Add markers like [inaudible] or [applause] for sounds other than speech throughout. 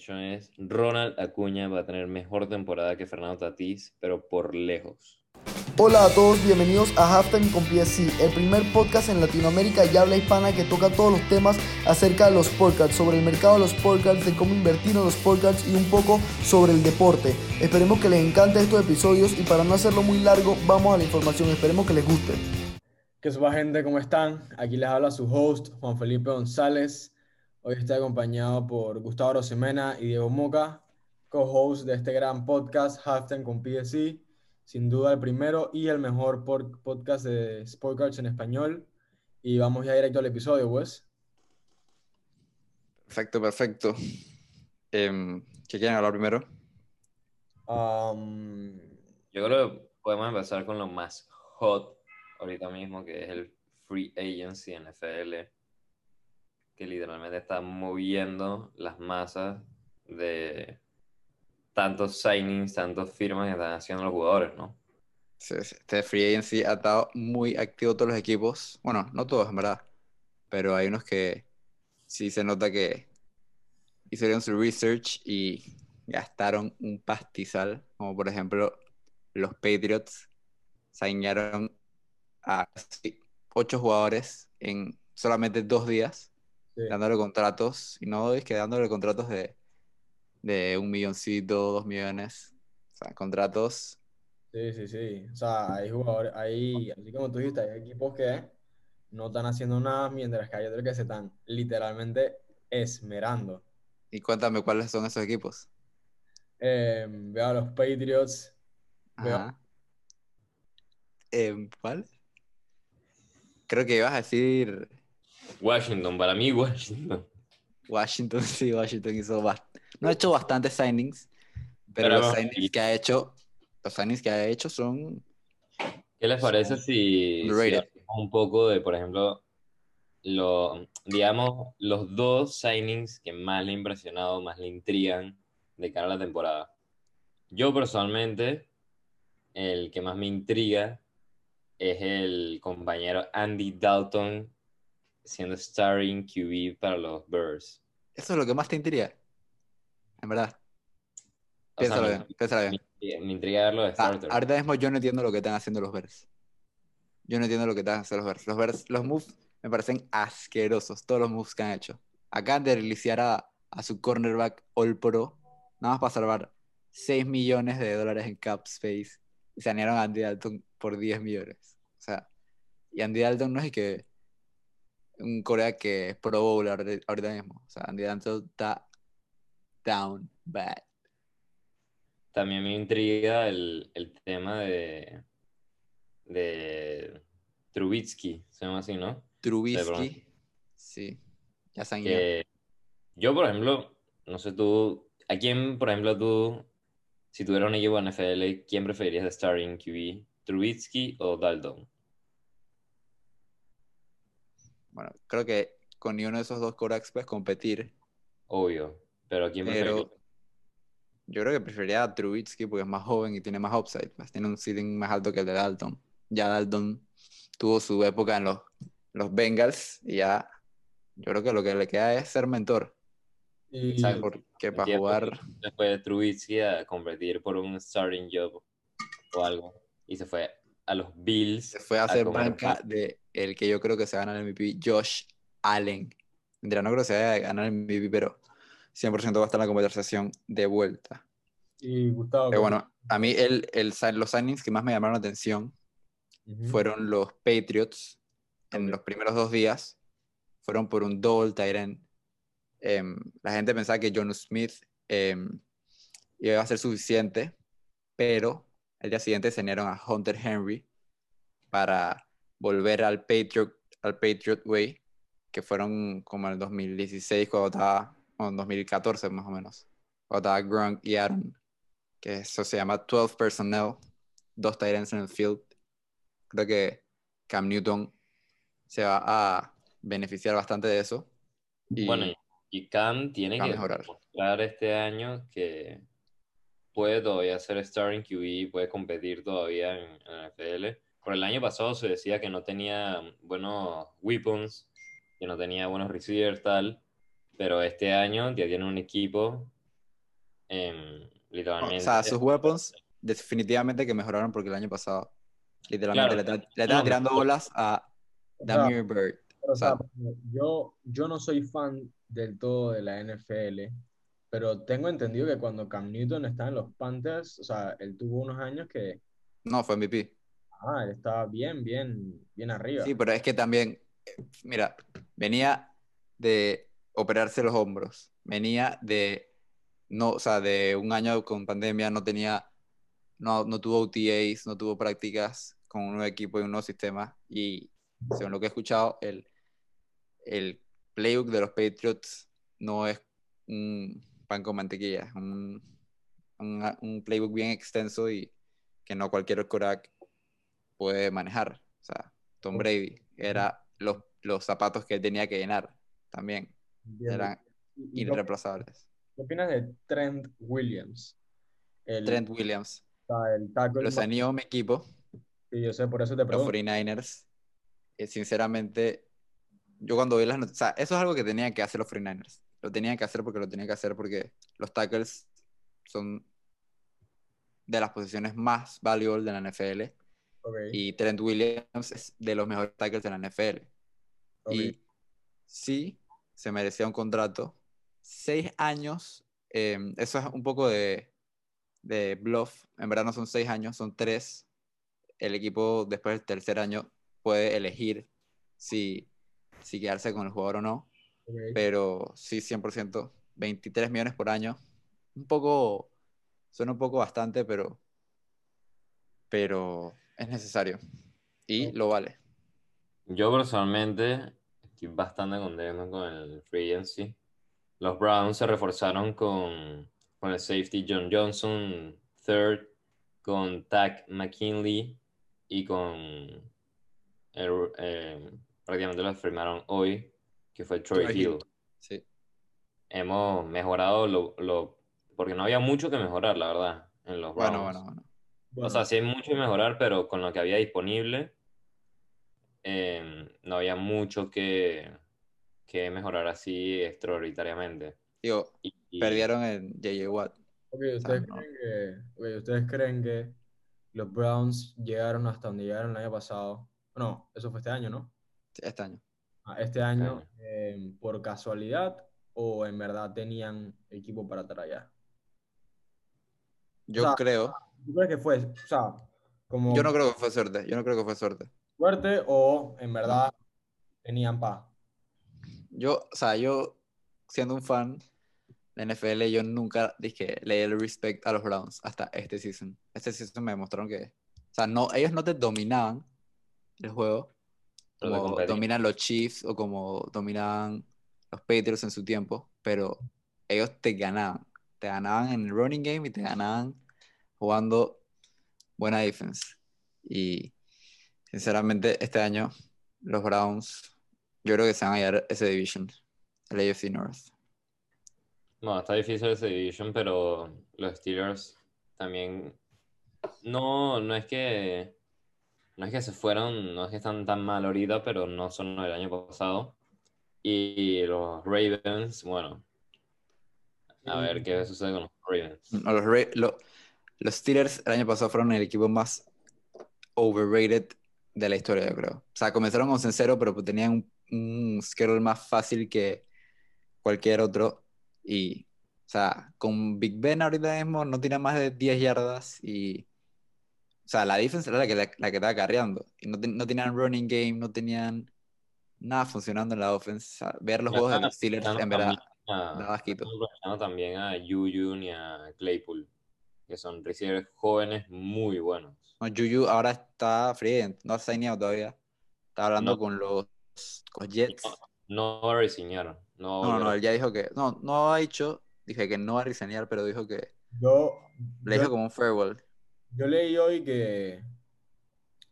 prediction es Ronald Acuña va a tener mejor temporada que Fernando Tatís, pero por lejos. Hola a todos, bienvenidos a Halftime con PSC, el primer podcast en Latinoamérica y habla hispana que toca todos los temas acerca de los sportcards, sobre el mercado de los sportcards, de cómo invertir en los sportcards y un poco sobre el deporte. Esperemos que les encante estos episodios y para no hacerlo muy largo, vamos a la información, esperemos que les guste. ¿Qué suba gente? ¿Cómo están? Aquí les habla su host, Juan Felipe González. Hoy estoy acompañado por Gustavo Rosemena y Diego Moca, co-host de este gran podcast, Halftime con PSC. Sin duda el primero y el mejor podcast de Sportcards en español. Y vamos ya directo al episodio, pues. Perfecto, perfecto. Em, ¿Qué quieren hablar primero? Um, Yo creo que podemos empezar con lo más hot ahorita mismo, que es el Free Agency NFL, que literalmente está moviendo las masas de tantos signings, tantos firmas que están haciendo los jugadores, ¿no? Sí, sí, Este free agency ha estado muy activo todos los equipos. Bueno, no todos, en verdad. Pero hay unos que sí se nota que hicieron su research y gastaron un pastizal. Como por ejemplo, los Patriots signaron a ocho jugadores en solamente dos días, sí. dándole contratos. Y no es que dándole contratos de, de un milloncito, dos millones. O sea, contratos Sí, sí, sí. O sea, hay jugadores, hay, así como tú dijiste, hay equipos que no están haciendo nada, mientras que hay otros que se están literalmente esmerando. Y cuéntame cuáles son esos equipos. Eh, veo a los Patriots, veo. Em, ¿cuál? Creo que ibas a decir Washington, para mí Washington. Washington. [laughs] Sí, Washington hizo No ha hecho bastantes signings, pero, Pero los signings y- que ha hecho, los signings que ha hecho son ¿Qué les parece si, un poco de, por ejemplo, lo, digamos, los dos signings que más le han impresionado, más le intrigan de cara a la temporada? Yo personalmente, el que más me intriga es el compañero Andy Dalton siendo starring QB para los Bears. Eso es lo que más te intriga. En verdad. O sea, Piénsalo me- bien, piénsalo bien. Me, me intriga verlo de Ah, starter. ahorita mismo yo no entiendo lo que están haciendo los Bears. Yo no entiendo lo que están haciendo los Bears. Los Bears, los moves me parecen asquerosos, todos los moves que han hecho. Acaban de releasear a, a su cornerback All Pro, nada más para salvar 6 millones de dólares en cap space. Y sanearon a Andy Dalton por 10 millones. O sea, y Andy Dalton no es que un Corea que es Pro Bowler ahorita- mismo. O sea, Andy Dalton está down bad. También me intriga el, el tema de, de Trubitsky, se llama así, ¿no? Trubisky, sí, ya. Que yo, por ejemplo, no sé tú, ¿a quién, por ejemplo, tú, si tuviera un equipo en NFL, quién preferirías de starting QB? ¿Trubitsky o Dalton? Bueno, creo que con ni uno de esos dos Koraks puedes competir. Obvio, pero ¿a quién? Pero yo creo que preferiría a Trubisky porque es más joven y tiene más upside. Tiene un ceiling más alto que el de Dalton. Ya Dalton tuvo su época en los, los Bengals y ya yo creo que lo que le queda es ser mentor. y. Porque para jugar, Se fue Trubitsky a competir por un starting job o algo y se fue a los Bills. se fue a hacer banca de el que yo creo que se va a ganar el MVP, Josh Allen. No creo que se vaya a ganar el MVP, pero 100% va a estar en la conversación de vuelta. y Gustavo. Pero bueno, a mí el, el, los signings que más me llamaron la atención fueron los Patriots en los primeros dos días. Fueron por un double end. Em, la gente pensaba que John Smith em, iba a ser suficiente, pero el día siguiente se unieron a Hunter Henry para volver al Patriot, al Patriot Way, que fueron como en el 2016, cuando estaba, o en 2014 más o menos, cuando estaba Gronk y Aaron, que eso se llama 12 personnel, dos ends en el field. Creo que Cam Newton se va a beneficiar bastante de eso. Y Bueno, y- Cam tiene que mejorar. mostrar este año que puede todavía ser starting QB, puede competir todavía en, en la NFL. Por el año pasado se decía que no tenía buenos weapons, que no tenía buenos receivers, tal, pero este año ya tiene un equipo O literalmente. sea, sus weapons definitivamente que mejoraron porque el año pasado literalmente Claro. le, tra- le estaban No, tirando no. bolas a O Damir Bird. pero, o O sea, sea, yo, yo no soy fan del todo de la NFL, pero tengo entendido que cuando Cam Newton estaba en los Panthers, o sea, él tuvo unos años que, no, fue MVP. Ah, él estaba bien, bien, bien arriba. Sí, pero es que también, eh, mira, venía de operarse los hombros, venía de, no, o sea, de un año con pandemia, no tenía, no, no tuvo OTAs, no tuvo prácticas con un nuevo equipo y un nuevo sistema, y según lo que he escuchado, el, el playbook de los Patriots no es un pan con mantequilla, un, un, playbook bien extenso y que no cualquier quarterback puede manejar. O sea, Tom Brady era los, los zapatos que él tenía que llenar también, Bien. eran ¿Y- irreemplazables. ¿Qué opinas de Trent Williams? El, Trent Williams, o sea, el tackle los anillos mi equipo, Sí, yo sé, por eso te los pregunto. 49ers, eh, sinceramente, yo cuando vi las noticias, o sea, eso es algo que tenían que hacer los 49ers. Lo tenían que hacer porque lo tenían que hacer porque los tackles son de las posiciones más valuables de la NFL Y Trent Williams es de los mejores tackles de la NFL. Y sí, se merecía un contrato. Seis años, eh, eso es un poco de, de bluff. En verdad no son seis años, son tres. El equipo después del tercer año puede elegir si, si quedarse con el jugador o no. Pero sí, 100%, 23 millones por año. Un poco, suena un poco bastante, pero, pero es necesario. Y lo vale. Yo personalmente estoy bastante contento con el free agency. Los Browns se reforzaron con, con el safety John Johnson, third, con Tack McKinley y con el, eh, prácticamente lo firmaron hoy, que fue Troy, Troy Hill. Hill. Sí. Hemos mejorado lo, lo- porque no había mucho que mejorar, la verdad, en los Browns. Bueno, bueno, bueno. O sea, sí hay mucho que mejorar, pero con lo que había disponible, eh, no había mucho que, que mejorar así extraordinariamente. Digo, Y, y- perdieron en JJ Watt. Ok, ¿ustedes, no. creen que, ok, ¿ustedes creen que los Browns llegaron hasta donde llegaron el año pasado? No, eso fue este año, ¿no? este año. Ah, Este año, año. eh, por casualidad o en verdad tenían equipo para estar allá. Yo O sea, creo, ¿Tú crees que fue, o sea, como yo no creo que fue suerte, yo no creo que fue suerte. suerte o en verdad tenían paz? Yo, o sea, yo siendo un fan de NFL, yo nunca dije, le di el respect a los Browns hasta este season. Este season me demostraron que, o sea, no, ellos no te dominaban el juego como dominan los Chiefs o como dominaban los Patriots en su tiempo, pero ellos te ganaban. Te ganaban en el running game y te ganaban jugando buena defense. Y sinceramente, este año, los Browns, yo creo que se van a llevar ese division, el AFC North. No, está difícil ese division, pero los Steelers también no, no es que no es que se fueron, no es que están tan mal ahorita, pero no son el año pasado. Y los Ravens, bueno, a ver qué sucede con los Ravens. No, Los, Ra- lo- los Steelers el año pasado fueron el equipo más overrated de la historia, yo creo. O sea, comenzaron con 0 pero tenían un, un schedule más fácil que cualquier otro. Y, o sea, con Big Ben ahorita mismo no tiene más de 10 yardas y, o sea, la defensa era la que, la, la que estaba carreando. Y no, ten- no tenían running game, no tenían nada funcionando en la offense. O sea, ver los juegos de los Steelers, en verdad, daba asquito. aprovechando también a Juju y a Claypool, que son receivers jóvenes muy buenos. No, Juju ahora está free no ha signado todavía. Está hablando No. con los, con los Jets. No va a resignar. No, va a No, no, no, él ya dijo que. No, no ha dicho. Dije que no va a resignar, pero dijo que. Yo, Le yo- dijo como un farewell. Yo leí hoy que.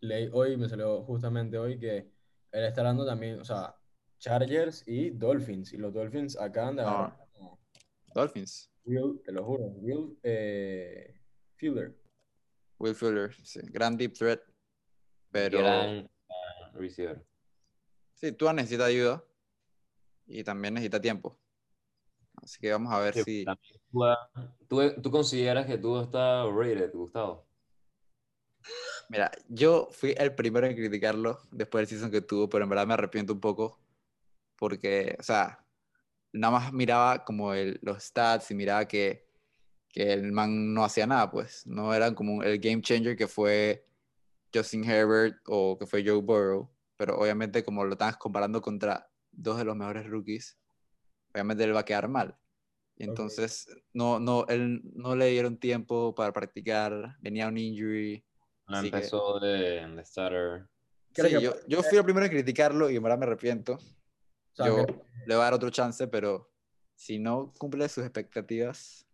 Leí hoy, me salió justamente hoy que él está hablando también, o sea, Chargers y Dolphins. Y los Dolphins acaban de No. Dolphins. Will, te lo juro, Will eh, Fuller. Will Fuller, sí. Gran deep threat. Pero. gran ah, receiver. Sí, tú necesita ayuda. Y también necesita tiempo. Así que vamos a ver Sí, si... ¿Tú, ¿Tú consideras que tú está rated, Gustavo? Mira, yo fui el primero en criticarlo después del season que tuvo, pero en verdad me arrepiento un poco porque, o sea, nada más miraba como el- los stats y miraba que, que el man no hacía nada, pues. No eran como el game changer que fue Justin Herbert o que fue Joe Burrow, pero obviamente como lo estás comparando contra dos de los mejores rookies, obviamente él va a quedar mal. Y entonces no, no, él no le dieron tiempo para practicar, venía un injury. No Así que- empezó de, de starter. ¿Crees Sí, yo, yo fui el primero en criticarlo y verdad me arrepiento. Sea, yo que- le voy a dar otro chance, pero si no cumple sus expectativas,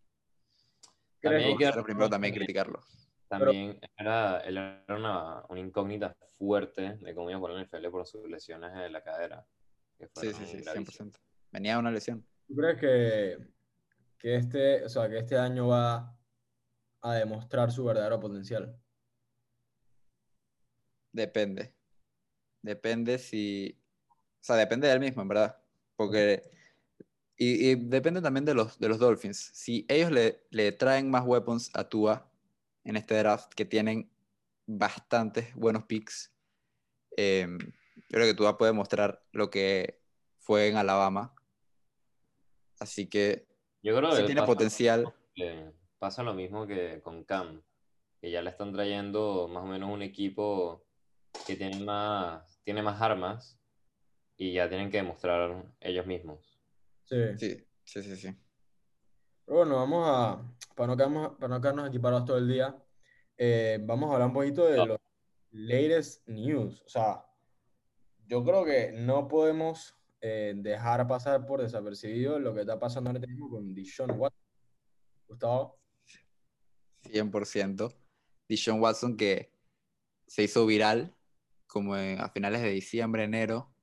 También hay ¿crees que primero también en criticarlo. También era, era una, una incógnita fuerte de cómo iba en el NFL por sus lesiones de la cadera. que Sí, sí, sí, gravísimas. 100%. Venía de una lesión. ¿Tú crees que, que este, o sea, que este año va a demostrar su verdadero potencial? Depende. Depende si. O sea, depende de él mismo, en verdad. Porque. Y, y depende también de los, de los Dolphins. Si ellos le, le traen más weapons a Tua en este draft, que tienen bastantes buenos picks, eh, yo creo que Tua puede mostrar lo que fue en Alabama. Así que Yo creo sí que tiene pasa- potencial. que pasa lo mismo que con Cam, que ya le están trayendo más o menos un equipo que tiene más, tiene más armas y ya tienen que demostrar ellos mismos. Sí. Sí, sí, sí, sí. Pero bueno, vamos a, para no quedarnos, para no quedarnos aquí parados todo el día, eh, vamos a hablar un poquito de los latest news. O sea, yo creo que no podemos eh, dejar pasar por desapercibido lo que está pasando ahora mismo con Dishon Watson. Gustavo, 100%. Dishon Watson que se hizo viral como en- a finales de diciembre, enero,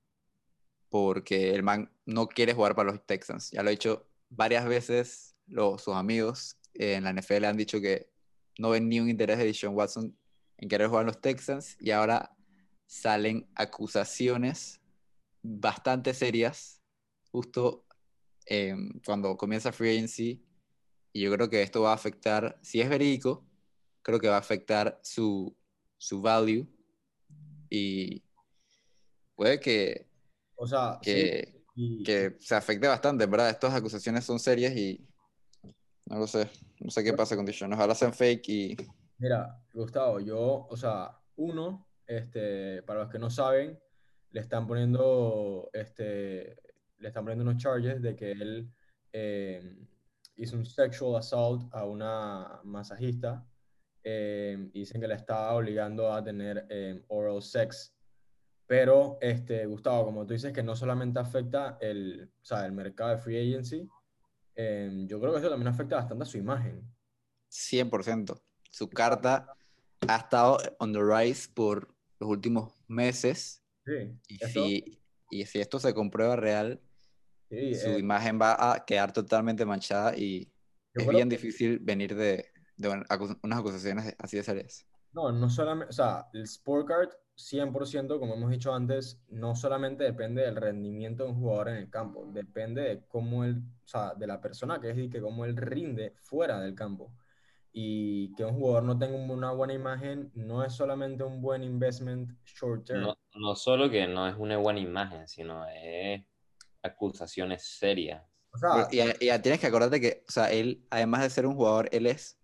porque el man no quiere jugar para los Texans. Ya lo ha dicho varias veces, los, sus amigos en la NFL han dicho que no ven ni un interés de Dishon Watson en querer jugar en los Texans y ahora salen acusaciones bastante serias justo eh, cuando comienza Free Agency y yo creo que esto va a afectar, si es verídico, creo que va a afectar su, su value y puede que, o sea, sí, que, y- que se afecte bastante, ¿verdad? Estas acusaciones son serias y no lo sé, no sé qué pasa con Dishon. Ojalá sean fake y Mira, Gustavo, yo, o sea, uno, este, para los que no saben, le están poniendo, este, le están poniendo unos charges de que él eh, hizo un sexual assault a una masajista eh, y dicen que la estaba obligando a tener eh, oral sex. Pero, este, Gustavo, como tú dices que no solamente afecta el, o sea, el mercado de free agency, eh, yo creo que eso también afecta bastante a su imagen. 100%. Su carta ha estado on the rise por los últimos meses Sí, y esto- si, y si esto se comprueba real, sí, su eh, imagen va a quedar totalmente manchada y es bien que- difícil venir de, de unas acusaciones así de serias. No, no solamente, o sea, el Sport Card 100%, como hemos dicho antes, no solamente depende del rendimiento de un jugador en el campo, depende de cómo él, o sea, de la persona que es y que cómo él rinde fuera del campo. Y que un jugador no tenga una buena imagen no es solamente un buen investment short term. No, no solo que no es una buena imagen, sino es acusaciones serias. O sea, Y, y- y tienes que acordarte que, o sea, él, además de ser un jugador, él es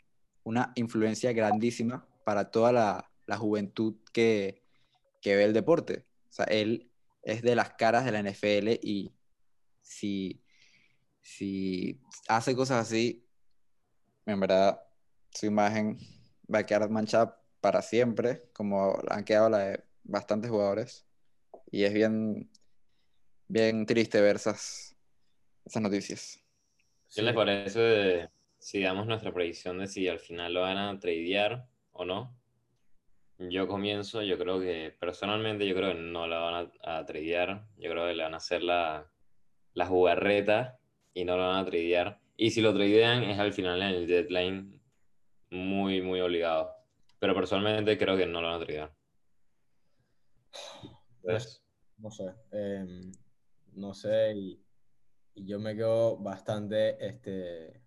una influencia grandísima para toda la, la juventud que, que ve el deporte. O sea, él es de las caras de la NFL y si, si hace cosas así, en verdad, su imagen va a quedar manchada para siempre, como han quedado la de bastantes jugadores. Y es bien, bien triste ver esas, esas noticias. ¿Qué les parece de- si damos nuestra predicción de si al final lo van a tradear o no? Yo comienzo, yo creo que personalmente yo creo que no la van a, a yo creo que le van a hacer la, la jugarreta y no lo van a tradear. Y si lo tradean es al final en el deadline muy, muy obligado. Pero personalmente creo que no lo van a tradear. Entonces, No sé, em, no sé, y, y yo me quedo bastante este,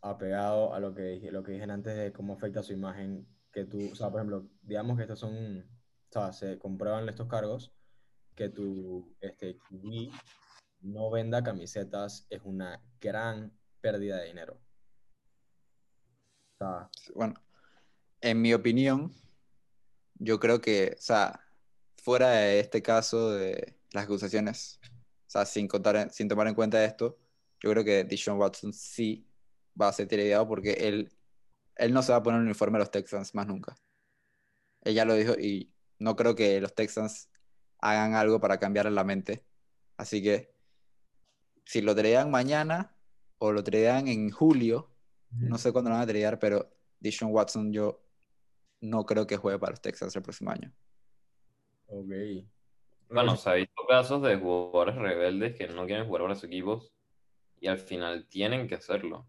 apegado a lo que, dije, lo que dije antes de cómo afecta su imagen. Que tú, o sea, por ejemplo, digamos que estos son, o sea, se comprueban estos cargos, que tu este, QB no venda camisetas es una gran pérdida de dinero. O sea, Bueno, en mi opinión, yo creo que, o sea, fuera de este caso de las acusaciones, o sea, sin, contar, sin tomar en cuenta esto, yo creo que Deshaun Watson sí va a ser tradeado porque él, él no se va a poner un uniforme a los Texans más nunca. Él ya lo dijo y no creo que los Texans hagan algo para cambiarle la mente. Así que si lo tradean mañana o lo tradean en julio, no sé cuándo lo van a tradear, pero Deshaun Watson yo no creo que juegue para los Texans el próximo año. ok. Bueno, se ha visto casos de jugadores rebeldes que no quieren jugar para sus equipos y al final tienen que hacerlo.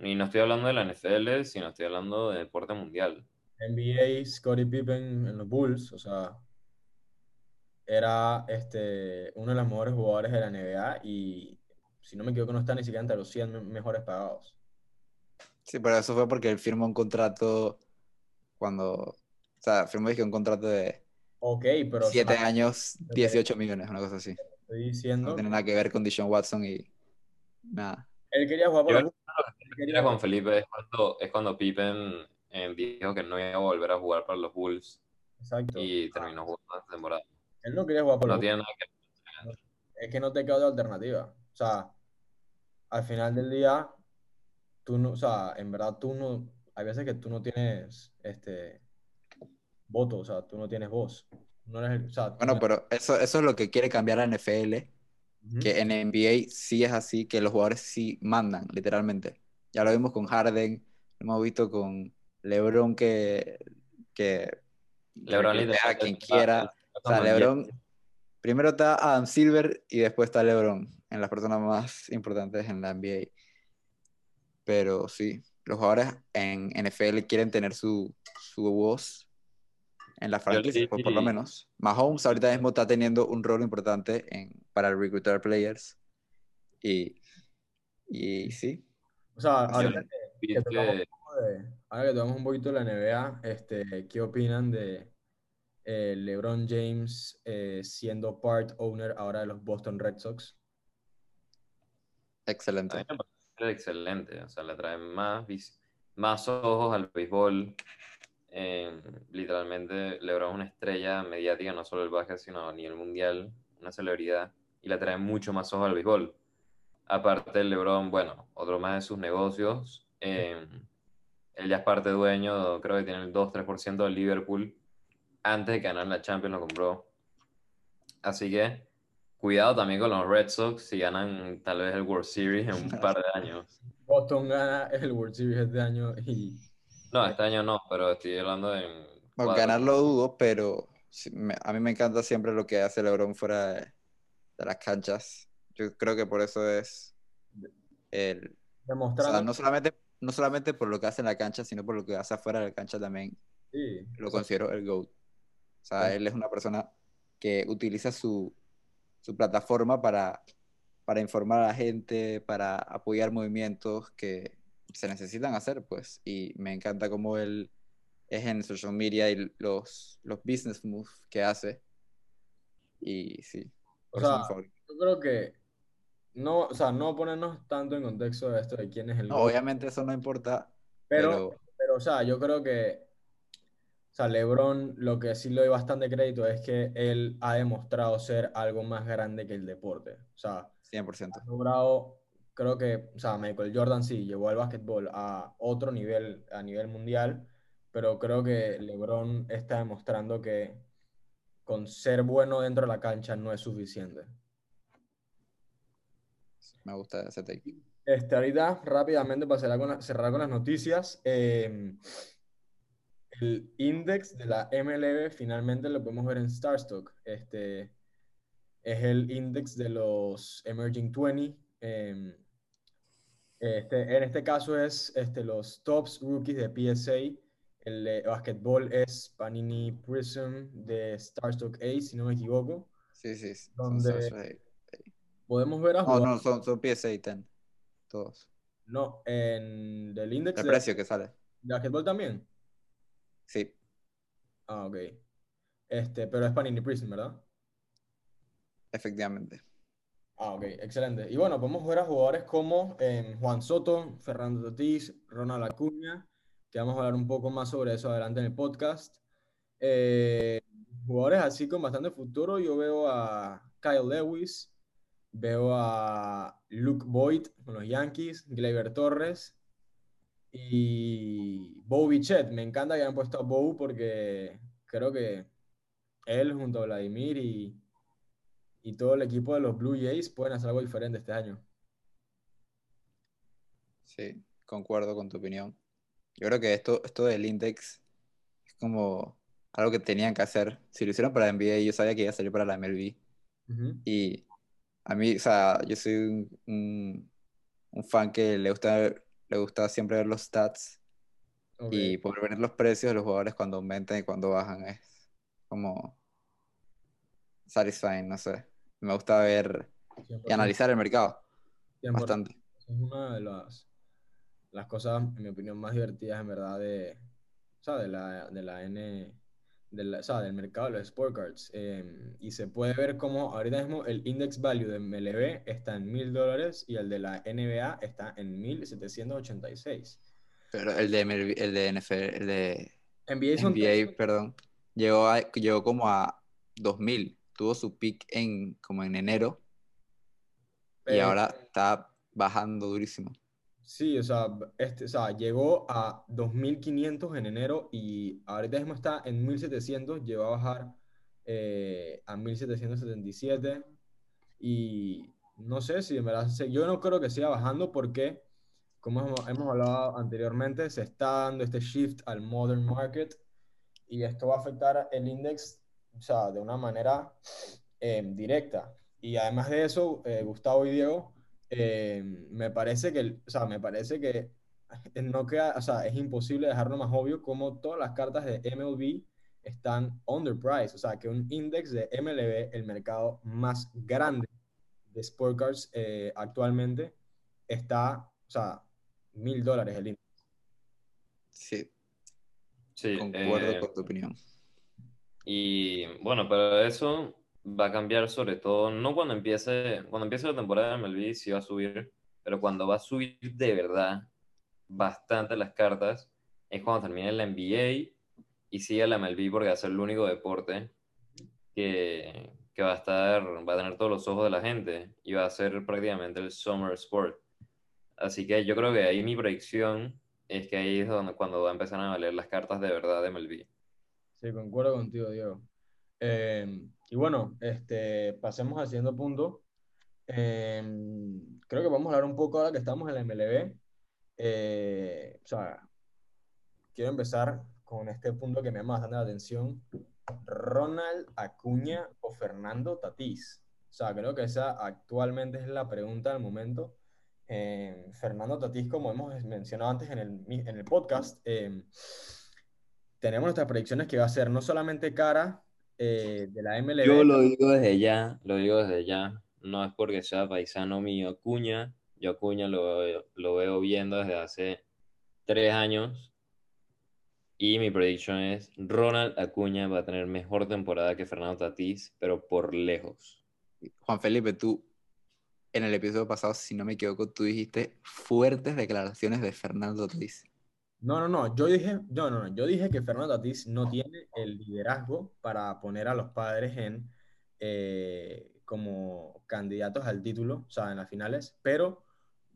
Y no estoy hablando de la NFL, sino estoy hablando de deporte mundial. NBA, Scottie Pippen en los Bulls, o sea, era este, uno de los mejores jugadores de la NBA y si no me equivoco no está ni siquiera entre los 100 me- mejores pagados. Sí, pero eso fue porque él firmó un contrato cuando, o sea, firmó dije, un contrato de Ok, pero o 7 sea, años, 18 millones, una cosa así. estoy diciendo, No tiene nada que ver con Deshaun Watson y nada. él quería jugar por quería- Juan Felipe es cuando, es cuando Pippen eh, dijo que no iba a volver a jugar para los Bulls Exacto. y terminó jugando esta temporada. Él no quería jugar por No los tiene nada que Bulls, es que no te queda de alternativa. O sea, al final del día, tú no, o sea, en verdad tú no, hay veces que tú no tienes este voto, o sea, tú no tienes voz. No eres el- o sea, Bueno, no- pero eso, eso es lo que quiere cambiar la NFL, que en NBA sí es así, que los jugadores sí mandan, literalmente. Ya lo vimos con Harden, lo hemos visto con LeBron que, que LeBron reclutea a quien quiera. O sea, LeBron, primero está Adam Silver y después está LeBron, en las personas más importantes en la NBA. Pero sí, los jugadores en NFL quieren tener su, su voz en la franquicia, pues, por lo menos. Mahomes ahorita mismo está teniendo un rol importante en, para reclutar players. Y, y sí, O sea, de- ahora que tocamos un poquito de la NBA, este, ¿qué opinan de eh, LeBron James eh, siendo part owner ahora de los Boston Red Sox? A excelente. mí me parece excelente, o sea, le trae más, más ojos al béisbol. Eh, literalmente, LeBron es una estrella mediática, no solo del básquet, sino a nivel mundial, una celebridad, y le trae mucho más ojos al béisbol. Aparte, LeBron, bueno, otro más de sus negocios. eh, él ya es parte dueño, creo que tiene el 2-3% del Liverpool. Antes de ganar la Champions lo compró. Así que cuidado también con los Red Sox si ganan tal vez el World Series en un [laughs] par de años. Boston gana el World Series este año y No, este año no, pero estoy hablando de... Bueno, ganarlo dudo, pero a mí me encanta siempre lo que hace LeBron fuera de, de las canchas. Yo creo que por eso es el, o demostrando sea, no solamente, no solamente por lo que hace en la cancha, sino por lo que hace afuera de la cancha también sí, lo considero el GOAT. O sea, Claro. él es una persona que utiliza su, su plataforma para, para informar a la gente, para apoyar movimientos que se necesitan hacer, pues. Y me encanta cómo él es en social media y los, los business moves que hace. Y sí, O sea, yo creo que no, o sea, no ponernos tanto en contexto de esto de quién es el No, obviamente eso no importa, pero, pero pero, o sea, yo creo que, o sea, LeBron, lo que sí le doy bastante crédito es que él ha demostrado ser algo más grande que el deporte. O sea, 100%. ha logrado, creo que, o sea, Michael Jordan sí llevó al básquetbol a otro nivel, a nivel mundial, pero creo que LeBron está demostrando que con ser bueno dentro de la cancha no es suficiente. Me gusta ese take. Este, ahorita, rápidamente, para cerrar con, la- cerrar con las noticias, eh, el index de la MLB finalmente lo podemos ver en Starstock. Este, es el index de los Emerging 20. eh, este, en este caso es este, los tops rookies de PSA. El de basquetbol es Panini Prism de Starstock A, si no me equivoco. Sí, sí, son Donde-. Podemos ver a No, jugadores. no, son, son PSA 10. Todos. No, en el index El de, precio que sale. de basquetbol también. Sí, Ah, ok. Este, pero es Panini Prism, ¿verdad? efectivamente. Ah, ok, excelente. Y bueno, podemos ver a jugadores como em, Juan Soto, Fernando Tatís, Ronald Acuña, que vamos a hablar un poco más sobre eso adelante en el podcast. Eh, jugadores así con bastante futuro, yo veo a Kyle Lewis, veo a Luke Boyd con los Yankees, Gleyber Torres y Bo Bichette. Me encanta que hayan puesto a Bo porque creo que él junto a Vladimir y y todo el equipo de los Blue Jays pueden hacer algo diferente este año. Sí, concuerdo con tu opinión. Yo creo que esto, esto del index es como algo que tenían que hacer. Si lo hicieron para la NBA, yo sabía que iba a salir para la MLB. Y a mí, o sea, yo soy un, un- un fan que le gusta, le gusta siempre ver los stats y poder ver los precios de los jugadores cuando aumentan y cuando bajan es como satisfying, no sé. Me gusta ver y 100%, analizar el mercado 100%. bastante. Es una de las, las cosas, en mi opinión, más divertidas en verdad de, o sea, de la, de la N, de la- o sea, del mercado de los sport cards. Eh, y se puede ver cómo ahorita mismo el index value de MLB está en mil dólares y el de la NBA está en 1786. Pero el de, MLB el de NFL, el de NBA son NBA, perdón, llegó, a- llegó como a 2000. Tuvo su peak en, como en enero y Eh, ahora está bajando durísimo. Sí, o sea, este, o sea, llegó a 2.500 en enero y ahorita mismo está en 1.700, llegó a bajar eh, a 1.777 y no sé si en verdad, yo no creo que siga bajando porque, como hemos, hemos hablado anteriormente, se está dando este shift al modern market y esto va a afectar el index, o sea, de una manera eh, directa. Y además de eso, eh, Gustavo y Diego, eh, me parece que, o sea, me parece que no queda, o sea, es imposible dejarlo más obvio como todas las cartas de MLB están underpriced, o sea, que un index de MLB, el mercado más grande de sport cards eh, actualmente, está, o sea, mil dólares el index. Sí, Sí, concuerdo eh, con tu opinión. Y bueno, pero eso va a cambiar sobre todo, no cuando empiece, cuando empiece la temporada de MLB sí va a subir, pero cuando va a subir de verdad bastante las cartas es cuando termine la NBA y siga la MLB porque va a ser el único deporte que, que va a estar, va a tener todos los ojos de la gente y va a ser prácticamente el summer sport. Así que yo creo que ahí mi predicción es que ahí es donde, cuando va a empezar a valer las cartas de verdad de MLB. Sí, concuerdo contigo, Diego. Eh, y bueno, este, pasemos al siguiente punto. Eh, creo que vamos a hablar un poco ahora que estamos en la MLB. Eh, o sea, quiero empezar con este punto que me llama bastante la atención. Ronald Acuña o Fernando Tatís. O sea, creo que esa actualmente es la pregunta del momento. Eh, Fernando Tatís, como hemos mencionado antes en el, en el podcast, eh, tenemos nuestras predicciones que va a ser no solamente cara eh, de la MLB, Yo lo digo desde ya, lo digo desde ya. No es porque sea paisano mío Acuña. Yo Acuña lo, veo- lo veo viendo desde hace tres años. Y mi prediction es Ronald Acuña va a tener mejor temporada que Fernando Tatís, pero por lejos. Juan Felipe, tú en el episodio pasado, si no me equivoco, tú dijiste fuertes declaraciones de Fernando Tatís. No, no, no. Yo dije, no, no, no. Yo dije que Fernando Tatís no tiene el liderazgo para poner a los padres en eh, como candidatos al título, o sea, en las finales, pero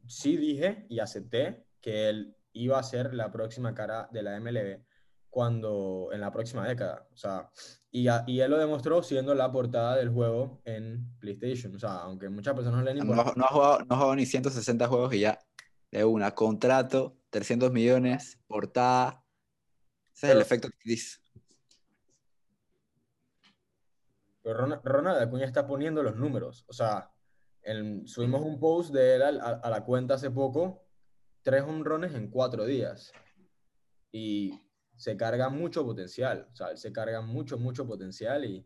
sí dije y acepté que él iba a ser la próxima cara de la MLB cuando en la próxima década, o sea, y, a- y él lo demostró siendo la portada del juego en PlayStation, o sea, aunque muchas personas no le den No, no ha jugado, no ha jugado ni 160 juegos y ya de una, contrato, 300 millones, portada. Ese es el Pero- efecto Tatís. Pero Ron- Ronald Acuña está poniendo los números. O sea, el- subimos un post de él a, a la cuenta hace poco, tres honrones en cuatro días. Y se carga mucho potencial. O sea, él se carga mucho, mucho potencial. Y,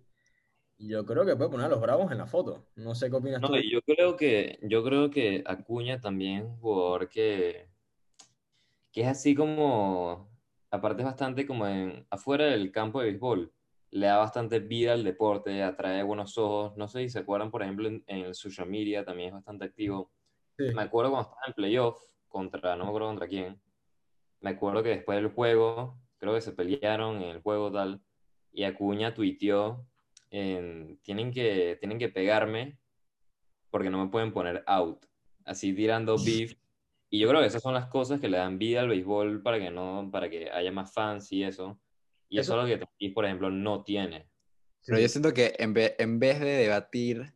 Yo creo que puede poner a los Bravos en la foto. No sé qué opinas No, tú. yo creo que, yo creo que Acuña también es un jugador que, que es así como, aparte es bastante como en, afuera del campo de béisbol, le da bastante vida al deporte, atrae buenos ojos. No sé si se acuerdan, por ejemplo, en, en el social media también es bastante activo. Sí. Me acuerdo cuando estaba en playoff contra, no me acuerdo contra quién. Me acuerdo que después del juego, creo que se pelearon en el juego tal, y Acuña tuiteó, en, tienen que, tienen que pegarme porque no me pueden poner out. Así tirando [laughs] beef. Y yo creo que esas son las cosas que le dan vida al béisbol para que no, para que haya más fans y eso. Y eso, Eso- es lo que Tatis, por ejemplo, no tiene. Pero Sí. yo siento que en vez, en vez de debatir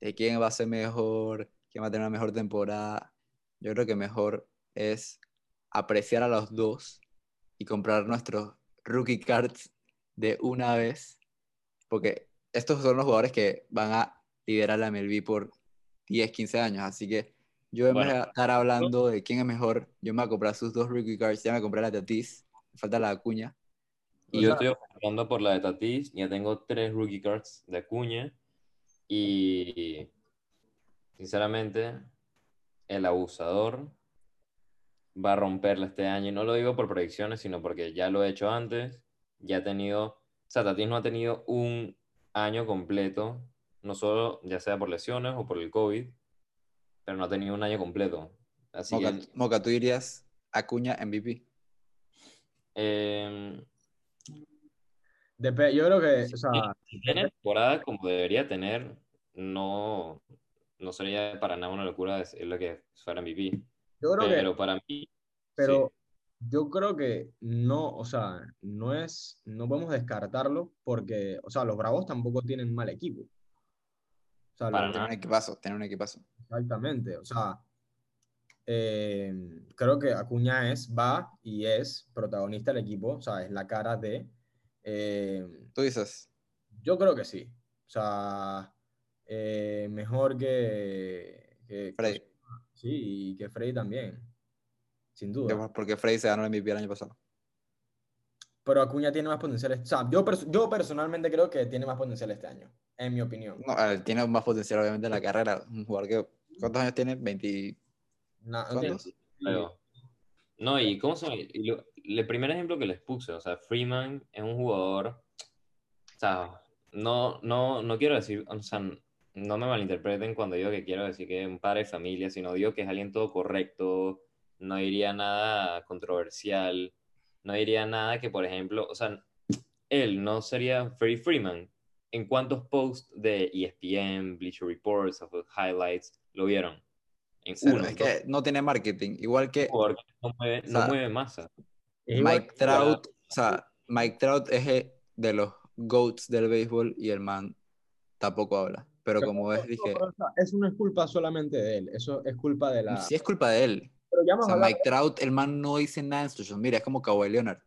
de quién va a ser mejor, quién va a tener una mejor temporada, yo creo que mejor es apreciar a los dos y comprar nuestros rookie cards de una vez, porque estos son los jugadores que van a liderar la MLB por 10, 15 años, así que yo en vez Bueno. de estar hablando de quién es mejor, yo me voy a comprar sus dos rookie cards, ya me compré la Tatis, me falta la Acuña, Y yo estoy apostando por la de Tatis. Ya tengo tres rookie cards de Acuña. Y sinceramente, el abusador va a romperla este año. Y no lo digo por predicciones, sino porque ya lo he hecho antes. Ya ha tenido. O sea, Tatis no ha tenido un año completo. No solo ya sea por lesiones o por el COVID. Pero no ha tenido un año completo. Así Moca, que. Moca, tú dirías Acuña MVP. eh, Dep- yo creo que, o sea, si tiene temporada como debería tener, no, no sería para nada una locura decirle que fuera MVP. yo creo que, Pero para mí, pero sí. yo creo que no, o sea, no es, no podemos descartarlo porque, o sea, los Bravos tampoco tienen mal equipo. O sea, Para los- Tiene un equipazo, tiene un equipazo. Exactamente, o sea, eh, creo que Acuña es, va y es protagonista del equipo, o sea, es la cara de... eh, Tú dices, yo creo que sí, o sea, eh, mejor que, que- Freddy. Sí, y que Freddy también, sin duda. porque Freddy se ganó el MVP el año pasado. Pero Acuña tiene más potencial, o sea, yo, yo personalmente creo que tiene más potencial este año, en mi opinión. No, él tiene más potencial, obviamente, en la carrera. Un jugador que. ¿Cuántos años tiene? ¿20? Na- ¿Cuántos? No, y cómo se y lo- el primer ejemplo que les puse, o sea, Freeman es un jugador, o sea, no, no, no quiero decir, o sea, no me malinterpreten cuando digo que quiero decir que es un padre de familia, sino digo que es alguien todo correcto, no diría nada controversial, no diría nada que, por ejemplo, o sea, él no sería Freddie Freeman. ¿En cuántos posts de ESPN, Bleacher Reports, of Highlights lo vieron? En uno. es que no tiene marketing. Igual que Porque no mueve, no O sea, mueve masa. Mike Trout. O sea, Mike Trout es el de los GOATs del béisbol y el man tampoco habla. Pero como ves, dije, pero, o sea, eso no es culpa solamente de él, eso es culpa de la... sí es culpa de él. Pero ya O sea, Mike Trout, el man no dice nada en social media. Es como Kawhi Leonard.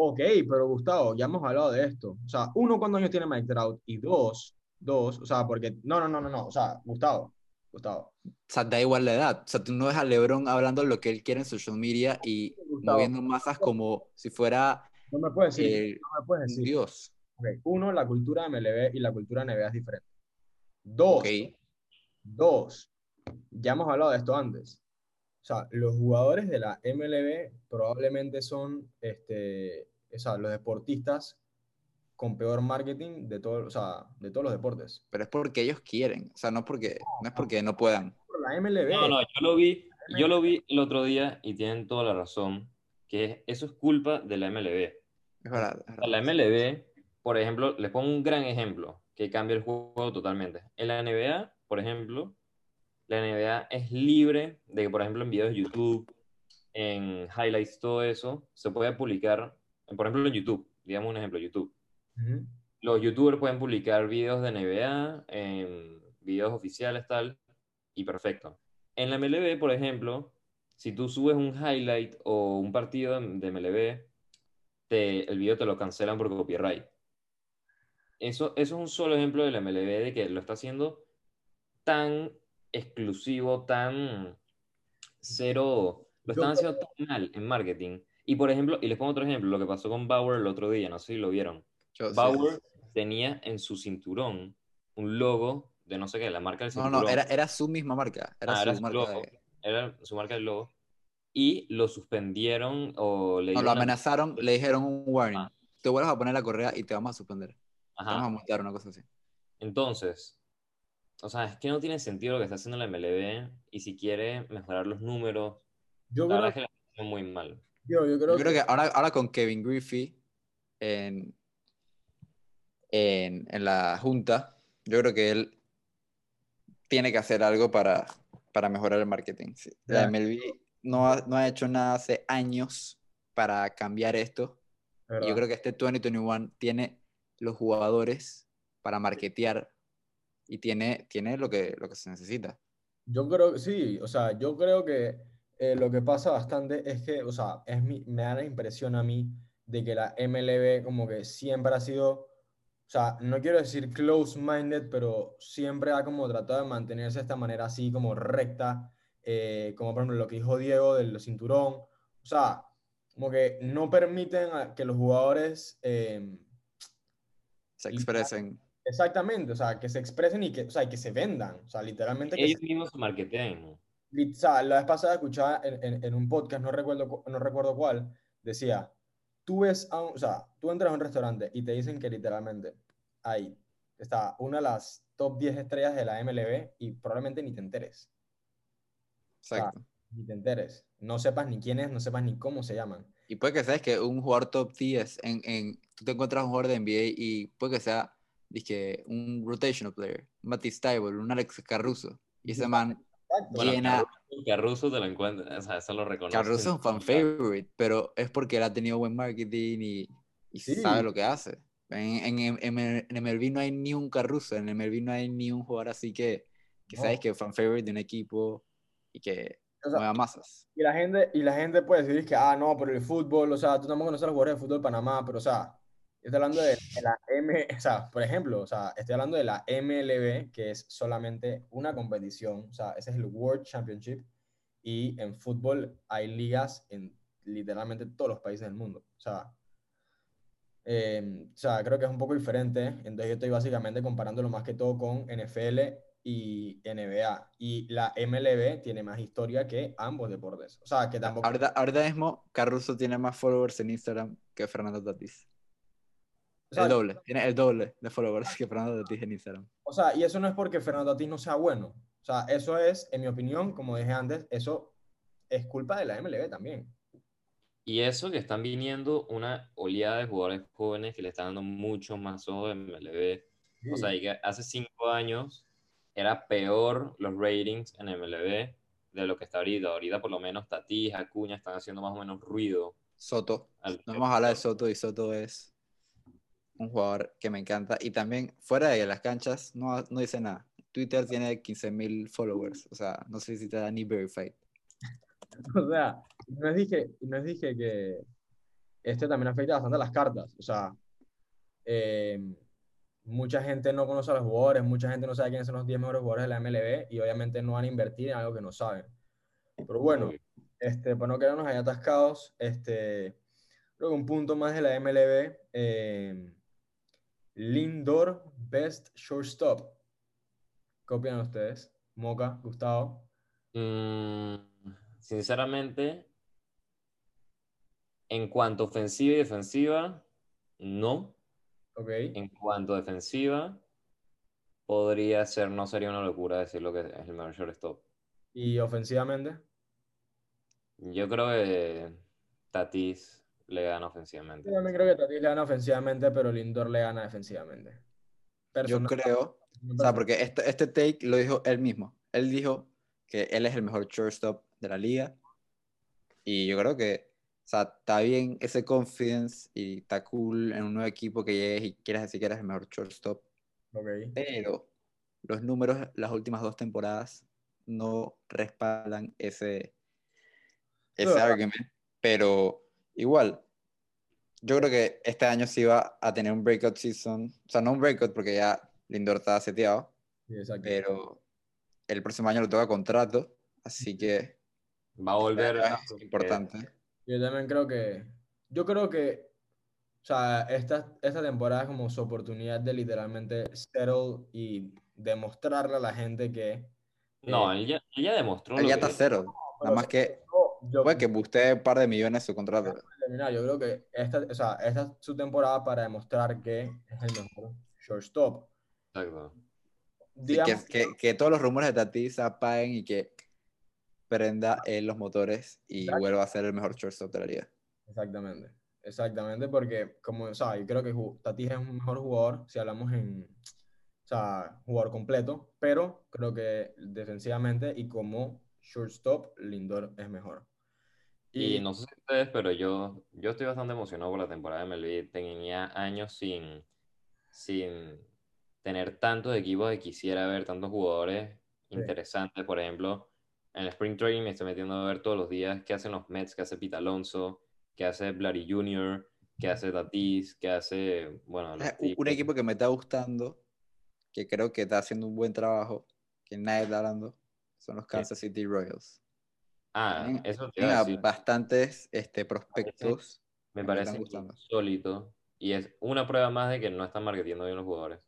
Ok, pero Gustavo, ya hemos hablado de esto. O sea, uno, ¿cuántos años tiene Mike Trout? Y dos, dos, o sea, porque... No, no, no, no, no, o sea, Gustavo, Gustavo. O sea, da igual la edad. O sea, tú no ves a LeBron hablando lo que él quiere en social media y Gustavo. moviendo masas como si fuera No me puedes decir, eh, no me puedes decir. dios. Ok, Uno, la cultura de MLB y la cultura NBA es diferente. Dos, dos, ya hemos hablado de esto antes. O sea, los jugadores de la MLB probablemente son, este, o sea, los deportistas con peor marketing de, todo, o sea, de todos los deportes. Pero es porque ellos quieren. O sea, no, porque, no es porque no puedan. La MLB. No, no, yo lo vi, yo lo vi el otro día y tienen toda la razón, que eso es culpa de la MLB. Es verdad. es A la verdad. MLB, por ejemplo, les pongo un gran ejemplo que cambia el juego totalmente. En la NBA, por ejemplo, la NBA es libre de que, por ejemplo, en videos de YouTube, en highlights, todo eso, se puede publicar, por ejemplo, en YouTube, digamos un ejemplo, YouTube. Los youtubers pueden publicar videos de NBA, en videos oficiales, tal, y perfecto. En la MLB, por ejemplo, si tú subes un highlight o un partido de MLB, te- el video te lo cancelan por copyright. Eso, eso es un solo ejemplo de la MLB de que lo está haciendo tan exclusivo, tan cero, lo están haciendo tan mal en marketing. Y por ejemplo, y les pongo otro ejemplo, lo que pasó con Bauer el otro día, no sé si lo vieron. Yo- sí. Bauer tenía en su cinturón un logo de no sé qué, la marca del No, cinturón. no, era, era su misma marca. Era Ah, su era su marca logo. de- Era su marca del logo. Y lo suspendieron o le No, lo dieron una- amenazaron, le dijeron un warning. Ah. Te vuelves a poner la correa y te vamos a suspender. Te Ajá. vamos a multar, una cosa así. Entonces, o sea, es que no tiene sentido lo que está haciendo la MLB y si quiere mejorar los números, Yo la verdad creo, es que la está haciendo muy mal. Yo, yo creo Yo creo que ahora, ahora con Kevin Griffey en, en, en la junta, yo creo que él tiene que hacer algo para, para mejorar el marketing. Sí, La. MLB no ha, no ha hecho nada hace años para cambiar esto. Y yo creo que este 2021 tiene los jugadores para marketear y tiene, tiene lo, que, lo que se necesita. Yo creo que sí, o sea, yo creo que eh, lo que pasa bastante es que, o sea, es mi, me da la impresión a mí de que la MLB como que siempre ha sido, o sea, no quiero decir close-minded, pero siempre ha como tratado de mantenerse de esta manera así como recta, eh, como por ejemplo lo que dijo Diego del cinturón, o sea, como que no permiten a que los jugadores... eh, Se expresen. Exactamente, o sea, que se expresen y que, o sea, y que se vendan, o sea, literalmente que Ellos se- mismos se marketean, ¿no? O sea, la vez pasada escuchaba en, en- en un podcast, no recuerdo, cu- no recuerdo cuál, decía, tú ves, a un- o sea, tú entras a un restaurante y te dicen que literalmente ahí está una de las top 10 estrellas de la MLB y probablemente ni te enteres, Exacto. ni te enteres, no sepas ni quién es, no sepas ni cómo se llaman. Y puede que sabes que un jugador top 10, en, en, tú te encuentras un jugador de NBA y puede que sea dizque, un rotational player, un Matisse Thybulle, un Alex Caruso. Y ese man. Bueno, Llena- Caruso, Caruso te lo encuentra, o sea, eso lo reconoce. Caruso es un fan favorite, pero es porque él ha tenido buen marketing y, y Sí. sabe lo que hace. En, en, en, en MLB no hay ni un Caruso, en MLB no hay ni un jugador así que, que No. sabes que es fan favorite de un equipo y que O sea, mueva masas. Y la gente, y la gente puede decir que, ah, no, pero el fútbol, o sea, tú tampoco conoces a los jugadores de fútbol de Panamá, pero, o sea, yo estoy hablando de, de la M, [laughs] o sea, por ejemplo, o sea, estoy hablando de la MLB, que es solamente una competición, o sea, ese es el World Championship, y en fútbol hay ligas en literalmente todos los países del mundo, o sea, eh, o sea, creo que es un poco diferente, entonces yo estoy básicamente comparándolo más que todo con NFL y NBA. Y la MLB tiene más historia que ambos deportes. O sea, que tampoco... Ahorita, ahorita mismo Caruso tiene más followers en Instagram que Fernando Tatis. O sea, el doble, tiene el doble de followers que Fernando Tatis en Instagram. o sea, y eso no es porque Fernando Tatis no sea bueno. O sea, eso es, en mi opinión, como dije antes, eso es culpa de la MLB también. Y eso que están viniendo una oleada de jugadores jóvenes que le están dando mucho más ojo en MLB. O sea, y que hace cinco años era peor los ratings en MLB de lo que está ahorita. Ahorita por lo menos Tatis, Acuña están haciendo más o menos ruido. Soto. al- No vamos a hablar de Soto y Soto es un jugador que me encanta. Y también fuera de las canchas no, no dice nada. Twitter tiene 15.000 followers. O sea, no sé si te da ni verified. [laughs] O sea, no es dije, no es dije que este también afecta bastante a las cartas. O sea, eh, mucha gente no conoce a los jugadores, mucha gente no sabe quiénes son los 10 mejores jugadores de la MLB y obviamente no van a invertir en algo que no saben. Pero bueno, este, para no quedarnos ahí atascados, este, creo que un punto más de la MLB, eh, Lindor Best Shortstop. ¿Qué opinan ustedes? Moca, Gustavo. Mm, sinceramente, en cuanto ofensiva y defensiva, no. Ok. En cuanto a defensiva, podría ser, no sería una locura decir lo que es el mejor shortstop. Y ofensivamente. Yo creo que Tatis le gana ofensivamente. Yo también creo que Tatis le gana ofensivamente, pero Lindor le gana defensivamente. Yo Personal- creo, o sea, porque este, este take lo dijo él mismo. Él dijo que él es el mejor shortstop de la liga. Y yo creo que, o sea, está bien ese confidence y está cool en un nuevo equipo que llegues y quieras decir que eres el mejor shortstop. Ok. Pero los números las últimas dos temporadas no respaldan ese, ese argument. Pero igual, yo creo que este año sí va a tener un breakout season. O sea, no un breakout porque ya Lindor está seteado, Sí, pero el próximo año le toca contrato, así que Va a volver a es importante. Yo también creo que. Yo creo que O sea, esta, esta temporada es como su oportunidad de literalmente settle y demostrarle a la gente que... No, eh, él ya, él ya demostró Él lo ya que está cero. Nada más que yo- puede que buste un par de millones su contrato. Yo creo que esta, o sea, esta es su temporada para demostrar que es el mejor shortstop. Exacto. Digamos, que, que, que todos los rumores de Tatis se apaguen y que prenda él los motores y Exacto. vuelva a ser el mejor shortstop de la liga. Exactamente, exactamente, porque como, o sea, yo creo que Tatis es un mejor jugador si hablamos en, o sea, jugador completo, pero creo que defensivamente y como shortstop, Lindor es mejor. Y no sé si ustedes, pero yo, yo estoy bastante emocionado por la temporada de MLB. Tenía años sin, sin tener tantos equipos que quisiera ver, tantos jugadores Sí. interesantes. Por ejemplo, en el Spring Training me estoy metiendo a ver todos los días qué hacen los Mets, qué hace Pete Alonso, qué hace Vladdy Jr., qué hace Tatis, qué hace, bueno, un- equipo que me está gustando, que creo que está haciendo un buen trabajo, que nadie está hablando, son los Kansas City Royals. Ah, Tienen- eso te a decir. bastantes este, prospectos. Me me parece gustando. insólito y es una prueba más de que no están marketiendo bien los jugadores.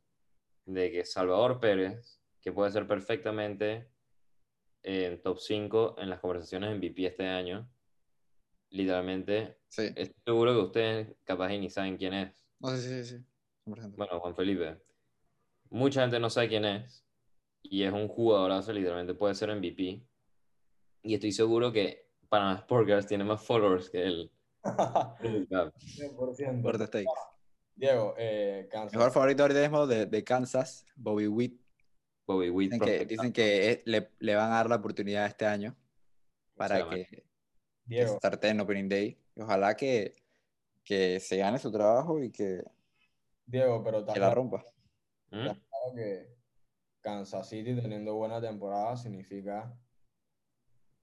De que Salvador Pérez, que puede ser perfectamente en top 5 en las conversaciones MVP este año, literalmente, Sí, estoy seguro que ustedes capaz ni saben quién es. sé, sí, sí, sí. 100%. Bueno, Juan Felipe. Mucha gente no sabe quién es y es un jugadorazo, literalmente puede ser MVP. Y estoy seguro que Panama Sports tiene más followers que él. 100%. [laughs] Fuerte stakes. Diego, eh, Kansas. Mejor favorito ahorita mismo de, de Kansas, Bobby Witt. Bobby Witt. Dicen que, prospectazo. dicen que es- le, le van a dar la oportunidad este año para que, que Diego, starte en Opening Day. Y ojalá que, que se gane su trabajo y que, Diego, pero que la rompa. ¿Mm? claro que Kansas City teniendo buena temporada significa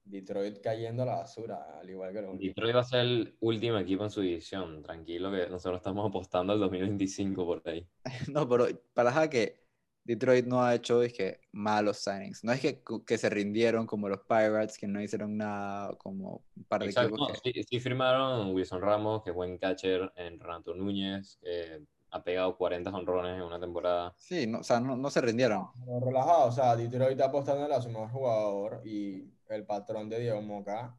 Detroit cayendo a la basura, al igual que los Detroit va a ser el último equipo en su división. Tranquilo que nosotros estamos apostando al 2025 por ahí. [laughs] No, pero para que Detroit no ha hecho es que malos signings. No es que, que se rindieron como los Pirates, que no hicieron nada como un par de Exacto. equipos No, que... sí, sí firmaron Wilson Ramos, que es buen catcher, en Renato Núñez, que ha pegado 40 honrones en una temporada. Sí, no, o sea, no, no se rindieron. Relajado, o sea, Detroit está apostando a su mejor jugador y el patrón de Diego Moca,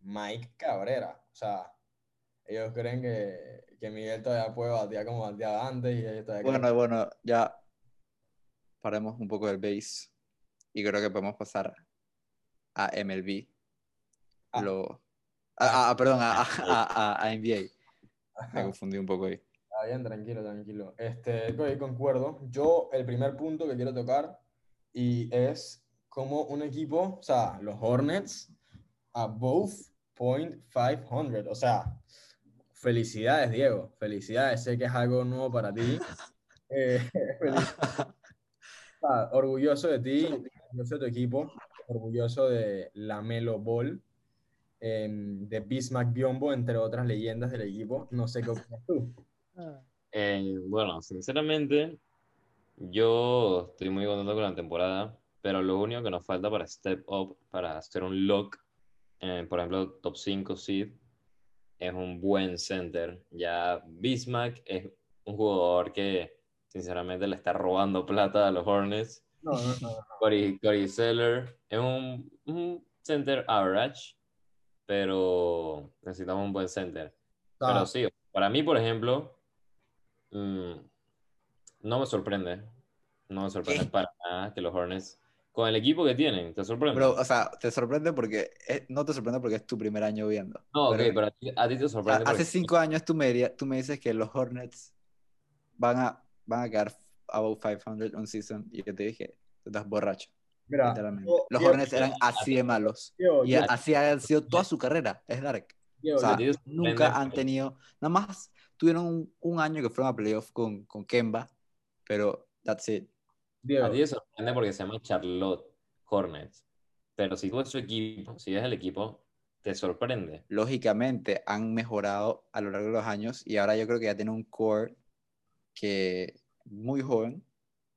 Mike Cabrera. O sea, ellos creen que, que Miguel todavía puede batear como bateaba antes y ellos todavía creen- Bueno, bueno, ya paremos un poco del base y creo que podemos pasar a MLB. Ah. Lo, a, a- perdón, a, a, a- NBA. Me confundí un poco ahí. Está bien, tranquilo, tranquilo. Este, concuerdo. Yo, el primer punto que quiero tocar y es como un equipo, o sea, los Hornets, above .500. O sea, felicidades, Diego. Felicidades. Sé que es algo nuevo para ti. [laughs] Eh, [laughs] Ah, orgulloso de ti, orgulloso de tu equipo, orgulloso de Lamelo Ball, em, de Bismack Biombo, entre otras leyendas del equipo. No sé qué opinas tú. Eh, bueno, sinceramente, yo estoy muy contento con la temporada, pero lo único que nos falta para step up, para hacer un lock, eh, por ejemplo, top 5 seed, es un buen center. Ya Bismack es un jugador que sinceramente le está robando plata a los Hornets. No, no, no. Corey, Corey Seller es un, un center average, pero necesitamos un buen center. Sea, Pero sí, para mí, por ejemplo, mm, no me sorprende. No me sorprende ¿Qué? para nada que los Hornets, con el equipo que tienen, ¿te sorprende? Pero, o sea, te sorprende porque, es- no te sorprende porque es tu primer año viendo. no, ok, pero- pero a ti, a ti te O sea, sorprende. hace cinco años tú me, dirías- tú me dices que los Hornets van a, van a quedar above 500 un season y yo te dije, tú estás borracho, mira, literalmente. yo- Los Diego, Hornets eran así de malos y así ha sido toda su carrera, es Dark. O sea, sorprende nunca han tenido, nada más tuvieron un, un año que fueron a playoff con, con Kemba, pero that's it. Diego, A ti te sorprende porque se llama Charlotte Hornets. Pero si tú ves su equipo, si ves el equipo, te sorprende. Lógicamente han mejorado a lo largo de los años y ahora yo creo que ya tienen un core que muy joven,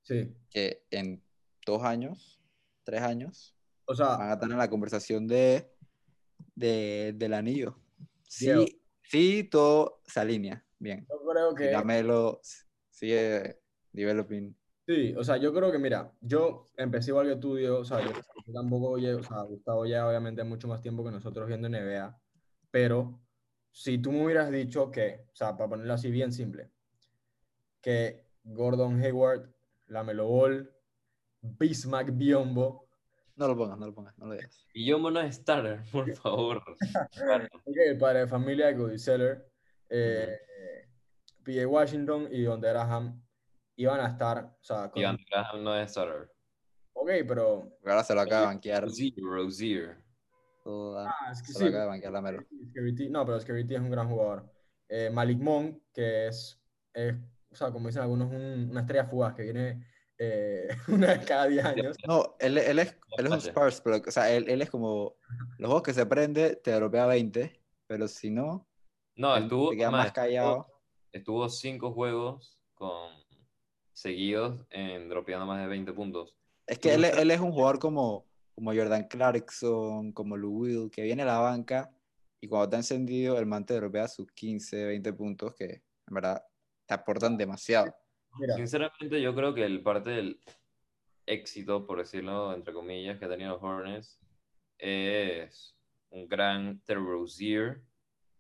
sí. que en dos años, tres años, O sea, van a estar en la conversación de, de- del anillo. Sí, Diego. sí, todo se alinea. bien. Yo creo que... Lamelo sigue developing. Sí, o sea, yo creo que, mira, yo empecé igual que tú, Diego, o sea, yo, yo tampoco llevo, o sea, Gustavo ya obviamente mucho más tiempo que nosotros viendo NBA, pero si tú me hubieras dicho que, o sea, para ponerlo así bien simple, que Gordon Hayward, Lamelo Ball, Bismack Biombo, No lo pongas, no lo pongas, no lo digas. Y yo mono starter, por favor. [laughs] ok, el padre de familia de Cody Seller, eh, P.J. Washington y Don Graham iban a estar, o sea, con- Graham no es starter. ok, pero, ahora se lo acaba de banquear. Rozier, Rozier. toda- ah, es que se sí, lo acaba de banquear. Scary T- no, pero T es un gran jugador. Eh, Malik Monk, que es, es, o sea, como dicen algunos, un- una estrella fugaz que viene eh, [laughs] una vez cada 10 años. [laughs] No, él, él es, él es un. Spurs, pero, o sea, él, él es como los juegos que se prende, te dropea 20, pero si no, No, estuvo, queda además, más callado. estuvo cinco juegos con, seguidos en dropeando más de 20 puntos. Es que él, él es un jugador como, como Jordan Clarkson, como Lou Will, que viene a la banca y cuando está encendido, el man te dropea sus 15, 20 puntos que en verdad te aportan demasiado. Mira, Sinceramente, yo creo que el parte del éxito, por decirlo entre comillas, que ha tenido los Hornets es un gran Terry Rozier,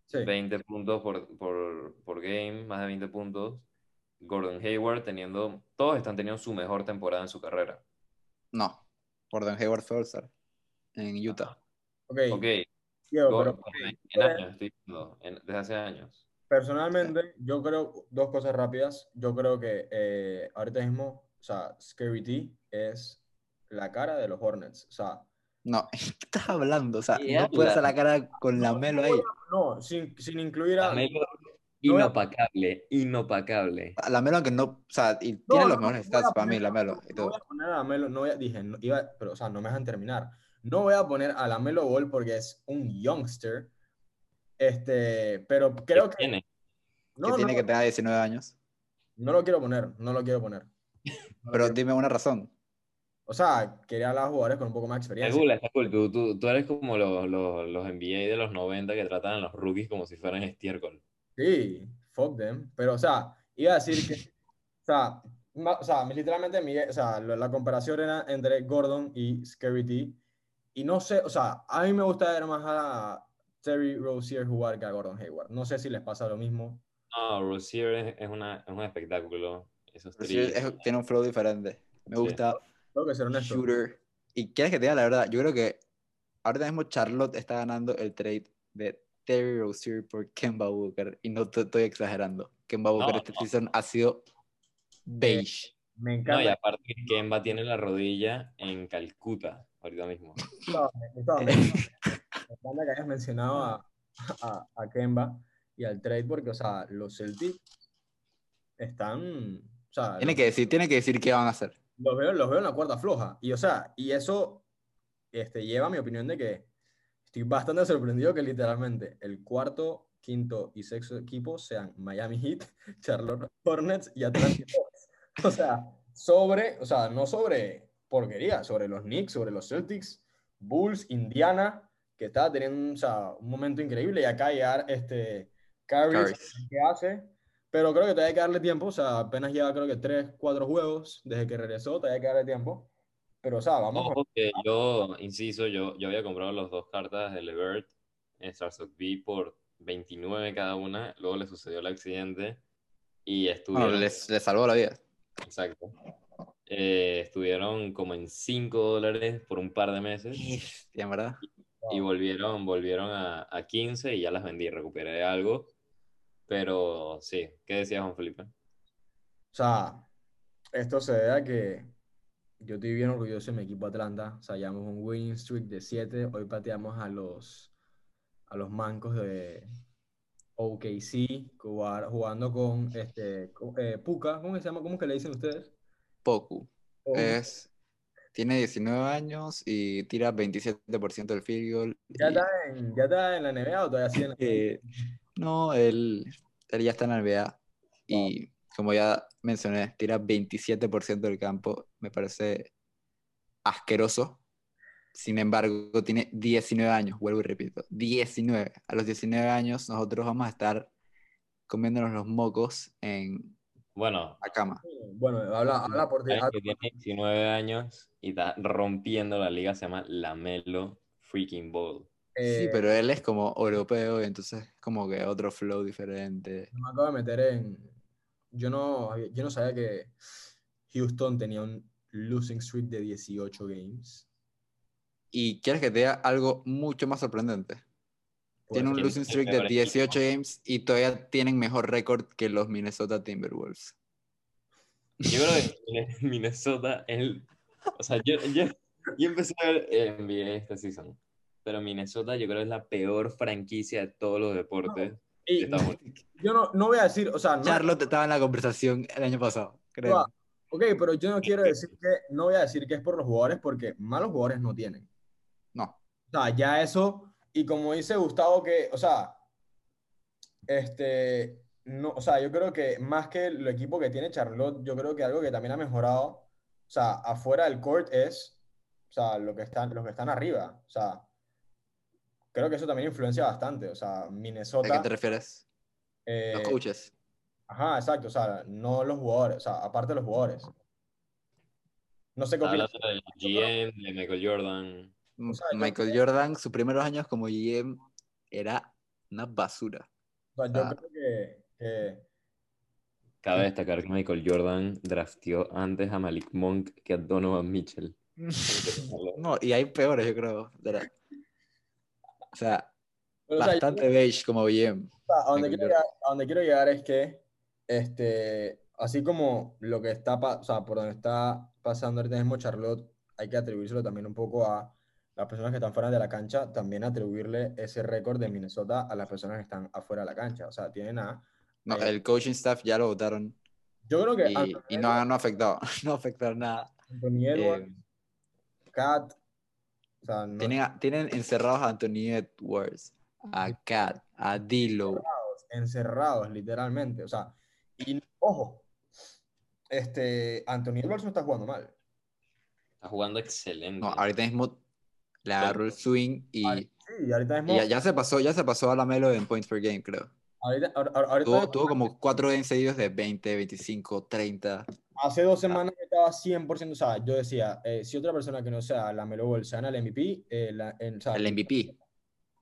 sí, 20 puntos por, por, por game, más de 20 puntos. Gordon Hayward teniendo, todos están teniendo su mejor temporada en su carrera. No, Gordon Hayward fue All-Star en Utah. ok, Ok, Diego, Gordon, pero en, en años, estoy diciendo, en- desde hace años. personalmente, yo creo, dos cosas rápidas. Yo creo que eh, ahorita mismo, o sea, Scary T es la cara de los Hornets. O sea, No, [laughs] ¿qué estás hablando? O sea, ¿Qué no puedes hacer la cara con la Melo ahí. no, sin, sin incluir a. Lamelo, no voy a- inopacable, inopacable. La Melo que no, o sea, y No, tiene no, los no mejores voy a stats para mí, poner- la Melo. y No todo. voy a poner a Lamelo, no voy a- dije, no, iba, pero, o sea, no me dejan terminar. No voy a poner a Lamelo Ball porque es un youngster. Este, pero creo que. tiene? No, que no, tiene que tener 19 años. no lo quiero poner, no lo quiero poner. No [laughs] Pero quiero- dime una razón. O sea, quería hablar a jugadores con un poco más de Está experiencia. cool, está cool. Tú, tú, tú eres como los, los, los NBA de los 90 que tratan a los rookies como si fueran estiércol. Sí, fuck them. Pero, o sea, iba a decir que, o sea, ma- o sea, literalmente mi- o sea, lo- la comparación era entre Gordon y Scary T. Y no sé, o sea, a mí me gusta ver más a Terry Rozier jugar que a Gordon Hayward. No sé si les pasa lo mismo. No, Rozier es, es, una, es un espectáculo. Esos es- tiene un flow diferente. Me Sí. gusta Tengo que ser honesto. shooter. Y quieres que te diga la verdad, yo creo que ahorita mismo Charlotte está ganando el trade de Terry Rozier por Kemba Walker. Y no te estoy exagerando. Kemba Walker No, este no. season ha sido beige. Me No, y encanta. aparte Kemba tiene la rodilla en Calcuta ahorita mismo. Gustavo, me encanta que hayas mencionado a, a, a Kemba y al trade porque, o sea, los Celtics están, o sea, Tiene los- que decir, tiene que decir qué van a hacer. los veo, los veo en la cuerda floja. Y, o sea, y eso este, lleva a mi opinión de que estoy bastante sorprendido que literalmente el cuarto, quinto y sexto equipo sean Miami Heat, [laughs] Charlotte Hornets y Atlanta [laughs] Hawks. O sea, sobre, o sea, no sobre porquería, sobre los Knicks, sobre los Celtics, Bulls, Indiana, que está teniendo o sea, un momento increíble y acá llegar este Curry. que hace, pero creo que todavía hay que darle tiempo, o sea, apenas lleva creo que 3, 4 juegos desde que regresó, todavía hay que darle tiempo, pero o sea, vamos, Ojo que yo, inciso, yo, yo había comprado las dos cartas de Levert en B por 29 cada una. Luego le sucedió el accidente y Bueno, estuvieron. les, les salvó la vida. Exacto. Eh, estuvieron como en 5 dólares por un par de meses Sí, en verdad. y volvieron, volvieron a, a 15 y ya las vendí, recuperé algo. Pero sí, ¿qué decías, Juan Felipe? o sea, esto se debe a que yo estoy bien orgulloso de mi equipo Atlanta, o sea, llevamos un winning streak de 7, hoy pateamos a los, a los mancos de OKC, jugar- jugando con este, eh, Puka, ¿cómo se llama? ¿Cómo que le dicen ustedes? Poku. Es, tiene 19 años y tira 27% del field goal. ¿Ya y- está, en, ¿Ya está en la NBA o todavía sigue en la Eh, no, él, él ya está en la NBA y como ya mencioné, tira 27% del campo. Me parece asqueroso. Sin embargo, tiene 19 años, vuelvo y repito, 19. A los 19 años nosotros vamos a estar comiéndonos los mocos en Bueno, la cama. Bueno, habla, habla por ti. que tiene 19 años y está rompiendo la liga se llama Lamelo Freaking Ball. Sí, eh, pero él es como europeo y entonces como que otro flow diferente. Me acabo de meter en. Yo no, yo no sabía que Houston tenía un losing streak de 18 games. Y quieres que te diga algo mucho más sorprendente. Tiene un ¿quién losing el streak de peor 18 equipo? games y todavía tienen mejor récord que los Minnesota Timberwolves. Yo creo que Minnesota es el... O sea, yo, yo, yo empecé a ver NBA esta season, pero Minnesota yo creo que es la peor franquicia de todos los deportes de Y yo no, no voy a decir, o sea, no, Charlotte estaba en la conversación el año pasado, creo. Ah, ok, pero yo no quiero decir que, no voy a decir que es por los jugadores porque malos jugadores no tienen. No. O sea, ya eso, y como dice Gustavo, que, o sea, este, no, o sea, yo creo que más que el equipo que tiene Charlotte, yo creo que algo que también ha mejorado, o sea, afuera del court es, o sea, lo que están, los que están arriba, o sea, creo que eso también influencia bastante, o sea, ¿A Minnesota, qué te refieres? eh, Los coaches. ajá, exacto, o sea, no los jugadores, o sea, aparte de los jugadores. No sé qué opinas. hablando del GM, de Michael Jordan. o sea, Michael Jordan, sus primeros años como GM era una basura. O sea, yo Ah. creo que, que- Cabe destacar que Michael Jordan drafteó antes a Malik Monk que a Donovan Mitchell. [laughs] No, y hay peores, yo creo. O sea, pero, o sea, yo- bastante beige como sea, a donde, quiero llegar, a donde quiero llegar es que, este, así como lo que está, o sea, por donde está pasando ahorita mismo Charlotte, hay que atribuírselo también un poco a las personas que están fuera de la cancha, también atribuirle ese récord de Minnesota a las personas que están afuera de la cancha. O sea, tienen a... No, eh, el coaching staff ya lo votaron yo creo que y, y no, ha- no afectado, [laughs] no afectado nada. Anthony Edwards, Eh, Kat, o sea, no- tienen, tienen encerrados a Anthony Edwards, a Kat, a Dilo. encerrados, literalmente. O sea, y ojo, este, Anthony Edwards no está jugando mal. Está jugando excelente. No, ahorita mismo le agarró el swing y, Sí, ahorita y mismo, ya, ya se pasó, ya se pasó a la Melo en points per game, creo. Ahorita, ahor- ahor- ahorita Tuvo, tuvo como cuatro games seguidos de 20, 25, 30. hace dos semanas estaba 100%, o sea, yo decía, eh, si otra persona que no sea la Melo Ball se gana el MVP, eh, la- en- o sea, El MVP.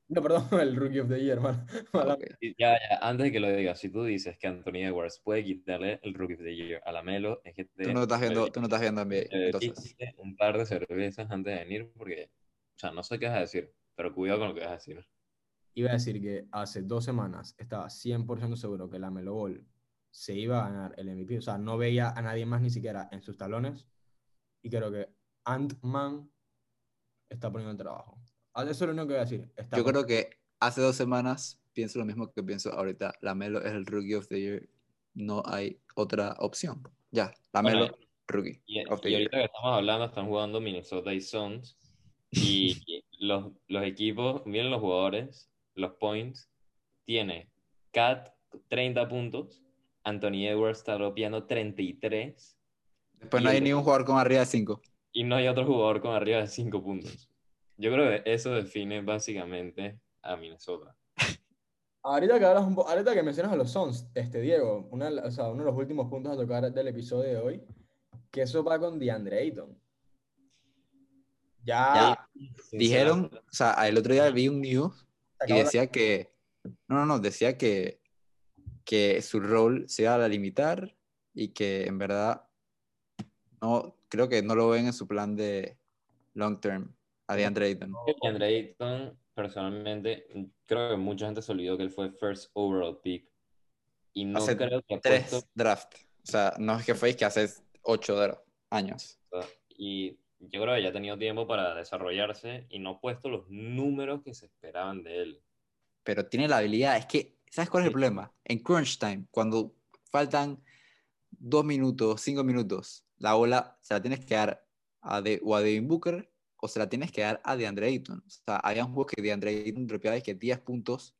No, perdón, [laughs] el Rookie of the Year, hermano. [laughs] Mala- Ok. Y Ya, ya, antes de que lo digas, si tú dices que Anthony Edwards puede quitarle el Rookie of the Year a la Melo, es que te, Tú no estás viendo, tú no estás viendo NBA, entonces. un par de cervezas antes de venir, porque, o sea, no sé qué vas a decir, pero cuidado con lo que vas a decir. Iba a decir que hace dos semanas estaba 100% seguro que la Melo Ball se iba a ganar el MVP. O sea, no veía a nadie más ni siquiera en sus talones. Y creo que Ant-Man está poniendo el trabajo. Ah, Eso es lo único que voy a decir. Está Yo con- creo que hace dos semanas pienso lo mismo que pienso ahorita. La Melo es el Rookie of the Year. No hay otra opción. Ya, la Melo, Bueno, Rookie Y, of the y Year. ahorita que estamos hablando, están jugando Minnesota y Suns. Y [laughs] los, los equipos, miren los jugadores, los points. Tiene Cat 30 puntos, Anthony Edwards está dropeando 33 Después y no hay el- ni un jugador con arriba de 5. y no hay otro jugador con arriba de 5 puntos. Yo creo que eso define básicamente a Minnesota. Ahorita que, hablas un ahorita que mencionas a los Suns, este, Diego, una, o sea, uno de los últimos puntos a tocar del episodio de hoy, que eso va con DeAndre Ayton. Ya, Ya dijeron, o sea, el otro día vi un news y decía que, no, no, no, decía que, que su rol se iba a limitar y que en verdad no, creo que no lo ven en su plan de long term a DeAndre Ayton. Y Andre Ayton, personalmente, creo que mucha gente se olvidó que él fue first overall pick. Y no Hace creo que Tres puesto. draft. O sea, no es que fue que hace ocho años. Y yo creo que ya ha tenido tiempo para desarrollarse y no ha puesto los números que se esperaban de él. Pero tiene la habilidad, es que, ¿sabes cuál es el problema? En crunch time, cuando faltan dos minutos, cinco minutos, la bola se la tienes que dar a de, o a Devin Booker o se la tienes que dar a DeAndre Ayton. O sea, había un juego que DeAndre Ayton dropeaba que 10 puntos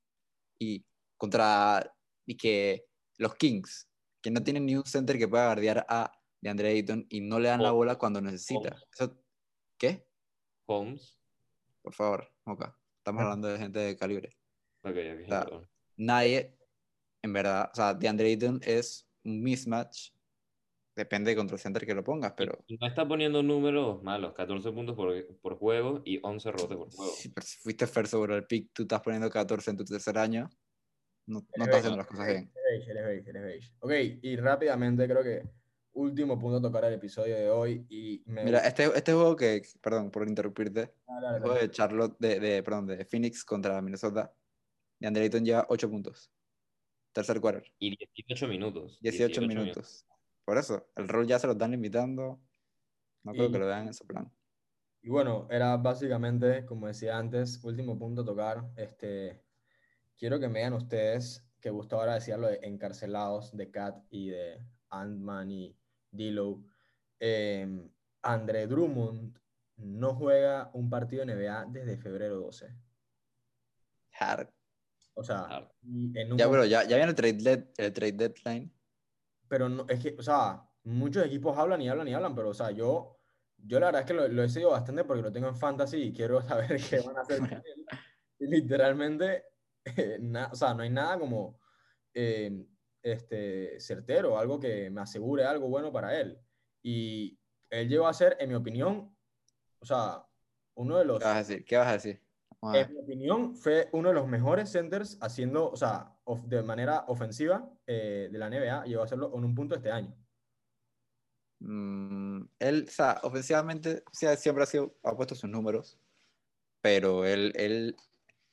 y contra y que los Kings, que no tienen ni un center que pueda guardiar a DeAndre Ayton y no le dan la Oh. bola cuando necesita. Eso- ¿Qué? Holmes. Por favor, Moca. Estamos hablando de gente de calibre. Ok, ok, sea, perdón. nadie, en verdad, o sea, DeAndre Ayton es un mismatch. Depende de control center que lo pongas, pero no está poniendo números malos, 14 puntos por, por juego y 11 rebotes por juego. si, pero si fuiste first overall pick, tú estás poniendo 14 en tu tercer año, no, no estás haciendo las cosas bien. Eres beige, eres beige, eres beige. Ok, y rápidamente creo que último punto a tocar el episodio de hoy y me Mira, este, este juego que, perdón por interrumpirte, dale, el juego de Charlotte, de, de, perdón, de Phoenix contra Minnesota, y Andre Ayton lleva 8 puntos. Tercer quarter, Y 18 minutos. 18 minutos. Por eso, el rol ya se lo están limitando. No creo Y- que lo vean en su plan. Y bueno, era básicamente, como decía antes, último punto a tocar. Este, quiero que me digan ustedes, que Gustavo ahora decía lo de encarcelados de Cat y de Ant-Man y D'Lo. Eh, André Drummond no juega un partido de NBA desde febrero 12. Hard. O sea, Hard. en un Ya, bueno, ya, ya viene el trade, dead- el trade deadline. pero no, es que, o sea, muchos equipos hablan y hablan y hablan, pero, o sea, yo, yo la verdad es que lo, lo he seguido bastante porque lo tengo en fantasy y quiero [laughs] saber qué van a hacer con [laughs] él. Y literalmente, [laughs] eh, na- o sea, no hay nada como eh, este, certero, algo que me asegure algo bueno para él. Y él llegó a ser, en mi opinión, o sea, uno de los... ¿Qué vas a decir? ¿Qué vas a decir? Ver. En mi opinión, fue uno de los mejores centers haciendo, o sea, of- de manera ofensiva eh, de la NBA. Llegó a hacerlo en un punto este año. Mm, él, o sea, ofensivamente sí, siempre ha, sido, ha puesto sus números, pero él, él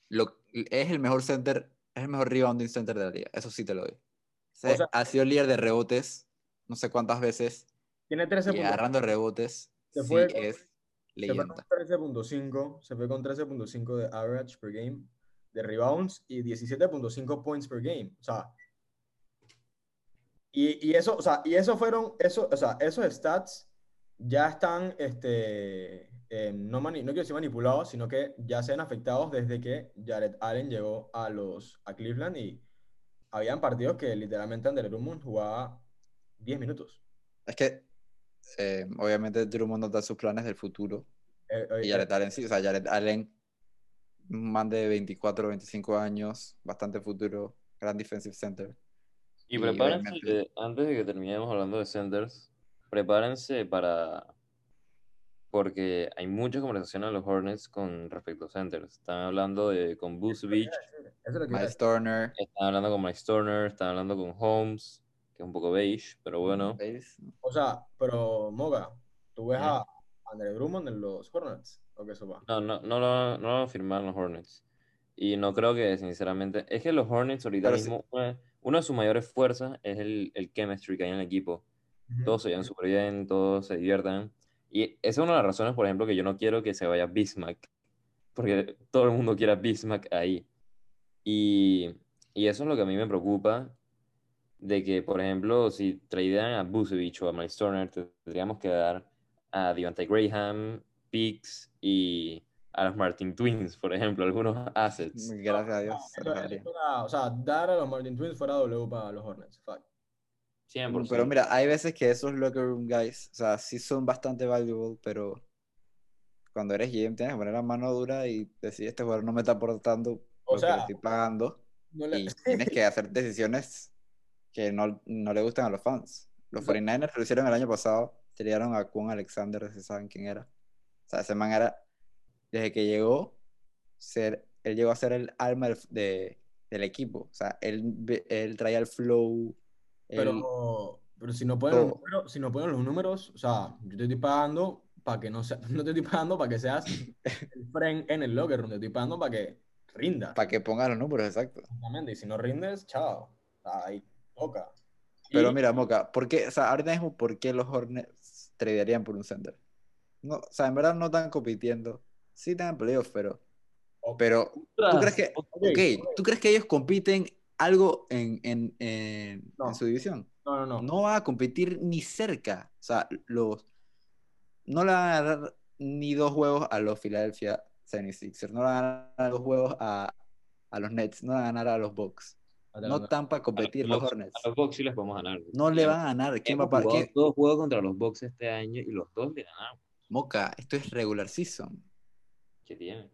lo, es el mejor center, es el mejor rebounding center de la liga, eso sí te lo doy. Sea, O sea- ha sido líder de rebotes, no sé cuántas veces, Tiene 13 y puntos. agarrando rebotes, Se sí fue con- es Se fue leyenda. con 13.5, se fue con 13.5 de average per game de rebounds y 17.5 points per game. O sea, y, y eso, o sea, y eso fueron, eso, o sea, esos stats ya están, este, eh, no, mani- no quiero decir manipulados, sino que ya se han afectados desde que Jared Allen llegó a los a Cleveland y habían partidos que literalmente Andre Drummond jugaba 10 minutos. Es que, eh, obviamente, Drummond nos da sus planes del futuro, Eh, eh, y Jared Allen sí, o sea, Jared Allen, un man de 24 25 años, bastante futuro, gran defensive center. Y Y prepárense, obviamente- antes de que terminemos hablando de centers, prepárense para... Porque hay mucha conversación en los Hornets con respecto a centers. Están hablando de, con a Miles decir. Turner, están hablando con Mike Turner, están hablando con Holmes, que es un poco beige, pero bueno. O sea, pero Moga, ¿tú ves a Andre Drummond en los Hornets? ¿O qué eso va? No, no, no lo, no lo van a firmar los Hornets. Y no creo que, sinceramente, es que los Hornets ahorita Pero sí. mismo, una, una de sus mayores fuerzas es el, el chemistry que hay en el equipo. Todos se llevan súper bien, todos se diviertan. Y esa es una de las razones, por ejemplo, que yo no quiero que se vaya Bismack. Porque todo el mundo quiere a Bismack ahí. Y, y eso es lo que a mí me preocupa. De que, por ejemplo, si tradean a Busevich o a Miles Turner, tendríamos que dar a Devante Graham, Picks y a los Martin Twins, por ejemplo, algunos assets. Gracias a Dios. o sea, dar a los Martin Twins fuera W para los Hornets. Fuck. 100%. Pero mira, hay veces que esos locker room guys, o sea, sí son bastante valuable, pero cuando eres GM tienes que poner la mano dura y decir, este jugador no me está aportando O lo que sea, le estoy pagando. No le- Y tienes que hacer decisiones que no, no le gustan a los fans. Los Exacto. 49ers lo hicieron el año pasado, tiraron a Kwon Alexander, si saben quién era. O sea, ese man era, desde que llegó, ser, él llegó a ser el alma del, de- del equipo. O sea, él, él traía el flow. Pero, pero si no ponen los números, si no ponen los números, o sea, yo te estoy pagando para que no sea, [laughs] no te estoy pagando para que seas el friend en el locker room, te estoy pagando para que rindas. para que ponga los números, exacto. Exactamente, y si no rindes, chao. O sea, ahí toca. Pero Y- mira, Moca, ¿por qué, o sea, ahorita mismo, ¿por qué los Hornets tradearían por un center? No, o sea, en verdad no están compitiendo. Sí están en playoffs, pero, o- pero ¿tú crees que, Ok, ok, ¿tú crees que ellos compiten algo en, en, en, No. en su división? No, no, no. No va a competir ni cerca. O sea, los, no le van a dar ni dos juegos a los Philadelphia 76ers, no le van a dar dos juegos a, a los Nets, no le van a ganar a los Bucks. No están para competir los Bucks- Hornets. A los Bucks sí les podemos ganar. No le van a ganar. ¿Quién va a Hemos par- jugado quién- dos juegos contra los Bucks este año y los dos le ganamos. Moca, esto es regular season. ¿Qué tiene?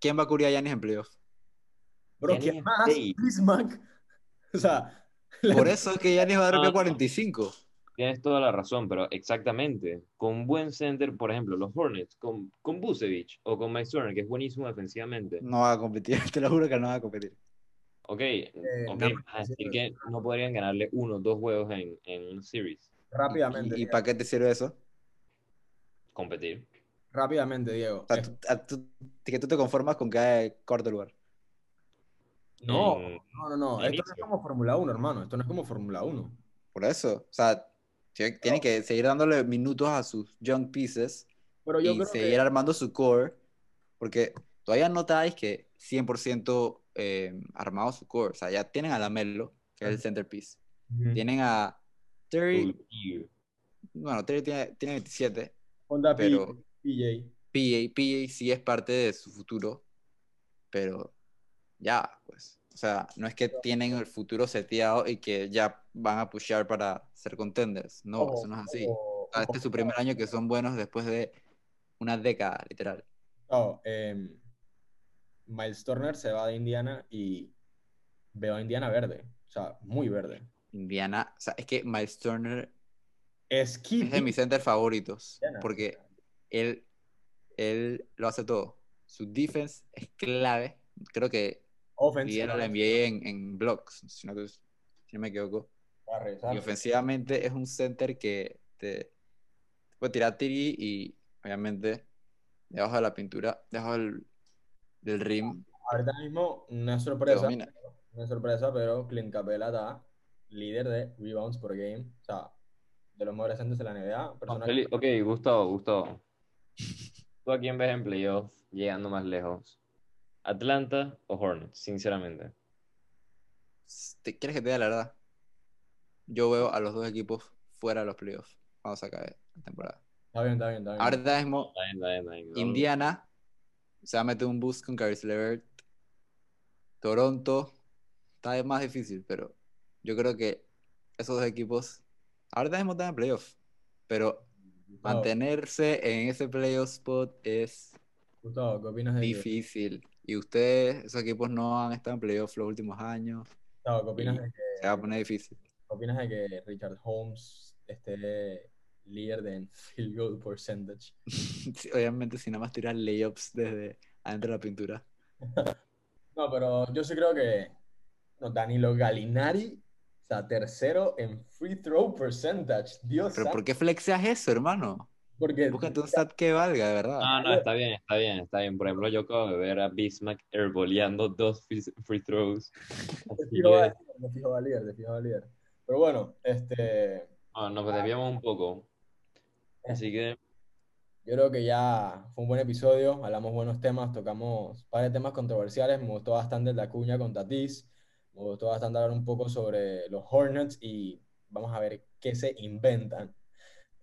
¿Quién va a cubrir a Giannis en playoff? ¿Quién es más? fake. Bismack. [laughs] O sea, Por eso es que Giannis va a dar No, no. 45. Tienes toda la razón, pero exactamente. Con buen center, por ejemplo, los Hornets, con, con Busevich o con Mike Turner, que es buenísimo defensivamente. No va a competir, [laughs] te lo juro que no va a competir. Ok, ok, nada vas más a decir que no podrían ganarle uno o dos juegos en, en un series. rápidamente, ¿Y, para qué te sirve eso? Competir. rápidamente, Diego. O sea, Es- tú- a- tú- que tú te conformas con que cuarto lugar. No, En- no, no, no. Esto no es como Fórmula 1, hermano. Esto no es como Fórmula 1. Por eso. O sea, tiene que seguir dándole minutos a sus young pieces Pero yo y creo seguir que. armando su core, porque todavía no notáis que 100% eh, armado su core. O sea, ya tienen a Lamelo, que es el centerpiece. Tienen a Terry, bueno, Terry tiene, tiene 27. Honda P- pero- PJ. PA, PA sí es parte de su futuro, pero ya, pues. O sea, no es que tienen el futuro seteado y que ya van a pushear para ser contenders. No, eso no es así. ojo, O sea, este es su primer año que son buenos después de una década, literal. No, em, Miles Turner se va de Indiana y veo a Indiana verde. O sea, muy verde. Indiana, o sea, es que Miles Turner Es es de mis centers favoritos Indiana. porque él, él lo hace todo. Su defense es clave. Creo que Offense. lidera la NBA en, en blocks, si no, si no me equivoco. Y ofensivamente es un center que te puede tirar tiri y obviamente debajo de la pintura, debajo del, del rim, Ahorita mismo, una te sorpresa. Una sorpresa, pero Clint Capela está líder de rebounds por game. O sea, de los mejores centers de la NBA. Ah, Persona Feli- ok, Gustavo, Gustavo. [laughs] ¿Tú a quién ves en playoff llegando más lejos? ¿Atlanta o Hornets, sinceramente? ¿Te- ¿Quieres que te diga la verdad? Yo veo a los dos equipos fuera de los playoffs cuando se acabe la temporada. Está bien, está bien, está bien. Ahorita mismo, Está bien, está bien, está bien. No- Indiana se va a meter un boost con Caris LeVert. Toronto está más difícil, pero yo creo que esos dos equipos ahorita mismo están en playoffs, pero Gustavo, mantenerse en ese playoff spot es Gustavo, ¿qué opinas de que, difícil. Y ustedes, esos equipos no han estado en playoffs los últimos años, Gustavo, ¿qué opinas de que, se va a poner difícil. qué opinas de que Richard Holmes esté líder de en [laughs] field goal percentage? [laughs] Sí, Obviamente, si nada más tirar layups desde adentro de la pintura. [laughs] No, pero yo sí creo que no, Danilo Gallinari, o sea, tercero en free throw percentage. Dios Pero ¿por qué flexeas eso, hermano? Porque Búscate un stat que valga, de verdad. No, no, está bien, está bien, está bien. Por ejemplo, yo acabo de ver a Bismack airboleando dos free, free throws. de [laughs] Así fijo va que, de fijo va líder, de fijo va líder. Pero bueno, este, no, nos desviamos un poco. Así que, yo creo que ya fue un buen episodio, hablamos buenos temas, tocamos un par de temas controversiales, me gustó bastante el de Acuña con Tatis, me gustó bastante hablar un poco sobre los Hornets y vamos a ver qué se inventan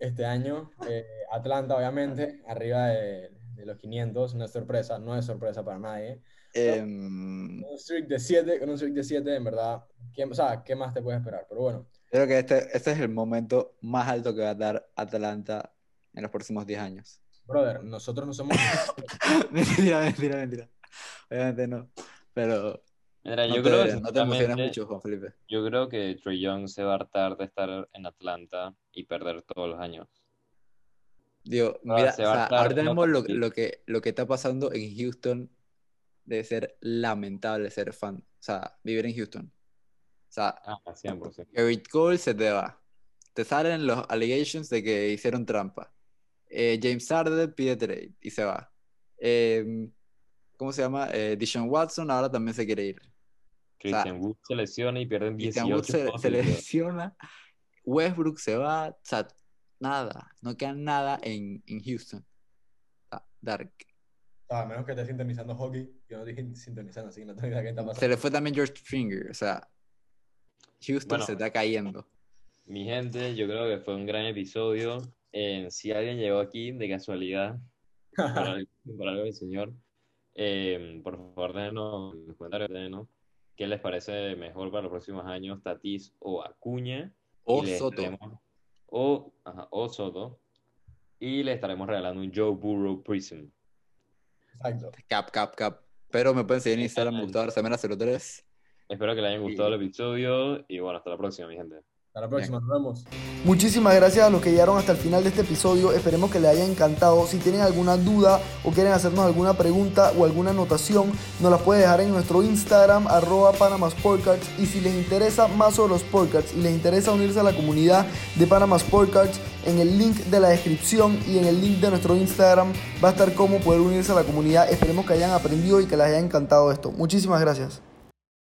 este año. Eh, Atlanta, obviamente, arriba de, de los 500, no es sorpresa, no es sorpresa para nadie. Em, Un streak de 7, con un streak de 7, en verdad, ¿qué, o sea, ¿qué más te puedes esperar? Pero bueno, creo que este, este es el momento más alto que va a dar Atlanta en los próximos 10 años. brother, nosotros no somos... [laughs] mentira, mentira, mentira. Obviamente no. Pero mira, no yo te, creo, no te emociones sinceramente, mucho, Juan Felipe. yo creo que Trey Young se va a hartar de estar en Atlanta y perder todos los años. Digo, mira, o sea, no mismo lo, lo que, lo que está pasando en Houston debe ser lamentable ser fan. O sea, vivir en Houston. O sea, Ah, 100%. Eric Cole se te va. Te salen los allegations de que hicieron trampa. Eh, James Harden pide trade y se va. Eh, ¿cómo se llama? Eh, Dishon Watson ahora también se quiere ir. Christian Wood se lesiona y pierden Christian 18 Wood se, se lesiona. Westbrook se va. O sea, nada. No queda nada en, en Houston. Ah, Dark. A menos que estés sintonizando hockey, yo no estoy sintonizando, así que no tengo idea qué está Se pasando. le fue también George Springer. O sea, Houston Bueno. se está cayendo. Mi gente, yo creo que fue un gran episodio. Eh, si alguien llegó aquí de casualidad, por [laughs] algo, por algo del señor, eh, por favor, déjenos en los comentarios, déjenos qué les parece mejor para los próximos años, Tatis o Acuña. O Soto. estaremos- o, ajá, o Soto. Y le estaremos regalando un Joe Burrow Prism. Exacto. Cap, cap, cap. Pero me pueden seguir en Instagram. Gustavo Arsamena03. Espero que les haya gustado el episodio y bueno, hasta la próxima, mi gente. Hasta la próxima, nos vemos. Muchísimas gracias a los que llegaron hasta el final de este episodio. Esperemos que les haya encantado. Si tienen alguna duda o quieren hacernos alguna pregunta o alguna anotación, nos la pueden dejar en nuestro Instagram, arroba Panama Sportcards. Y si les interesa más sobre los Sportcards y les interesa unirse a la comunidad de Panama Sportcards, en el link de la descripción y en el link de nuestro Instagram va a estar cómo poder unirse a la comunidad. Esperemos que hayan aprendido y que les haya encantado esto. Muchísimas gracias.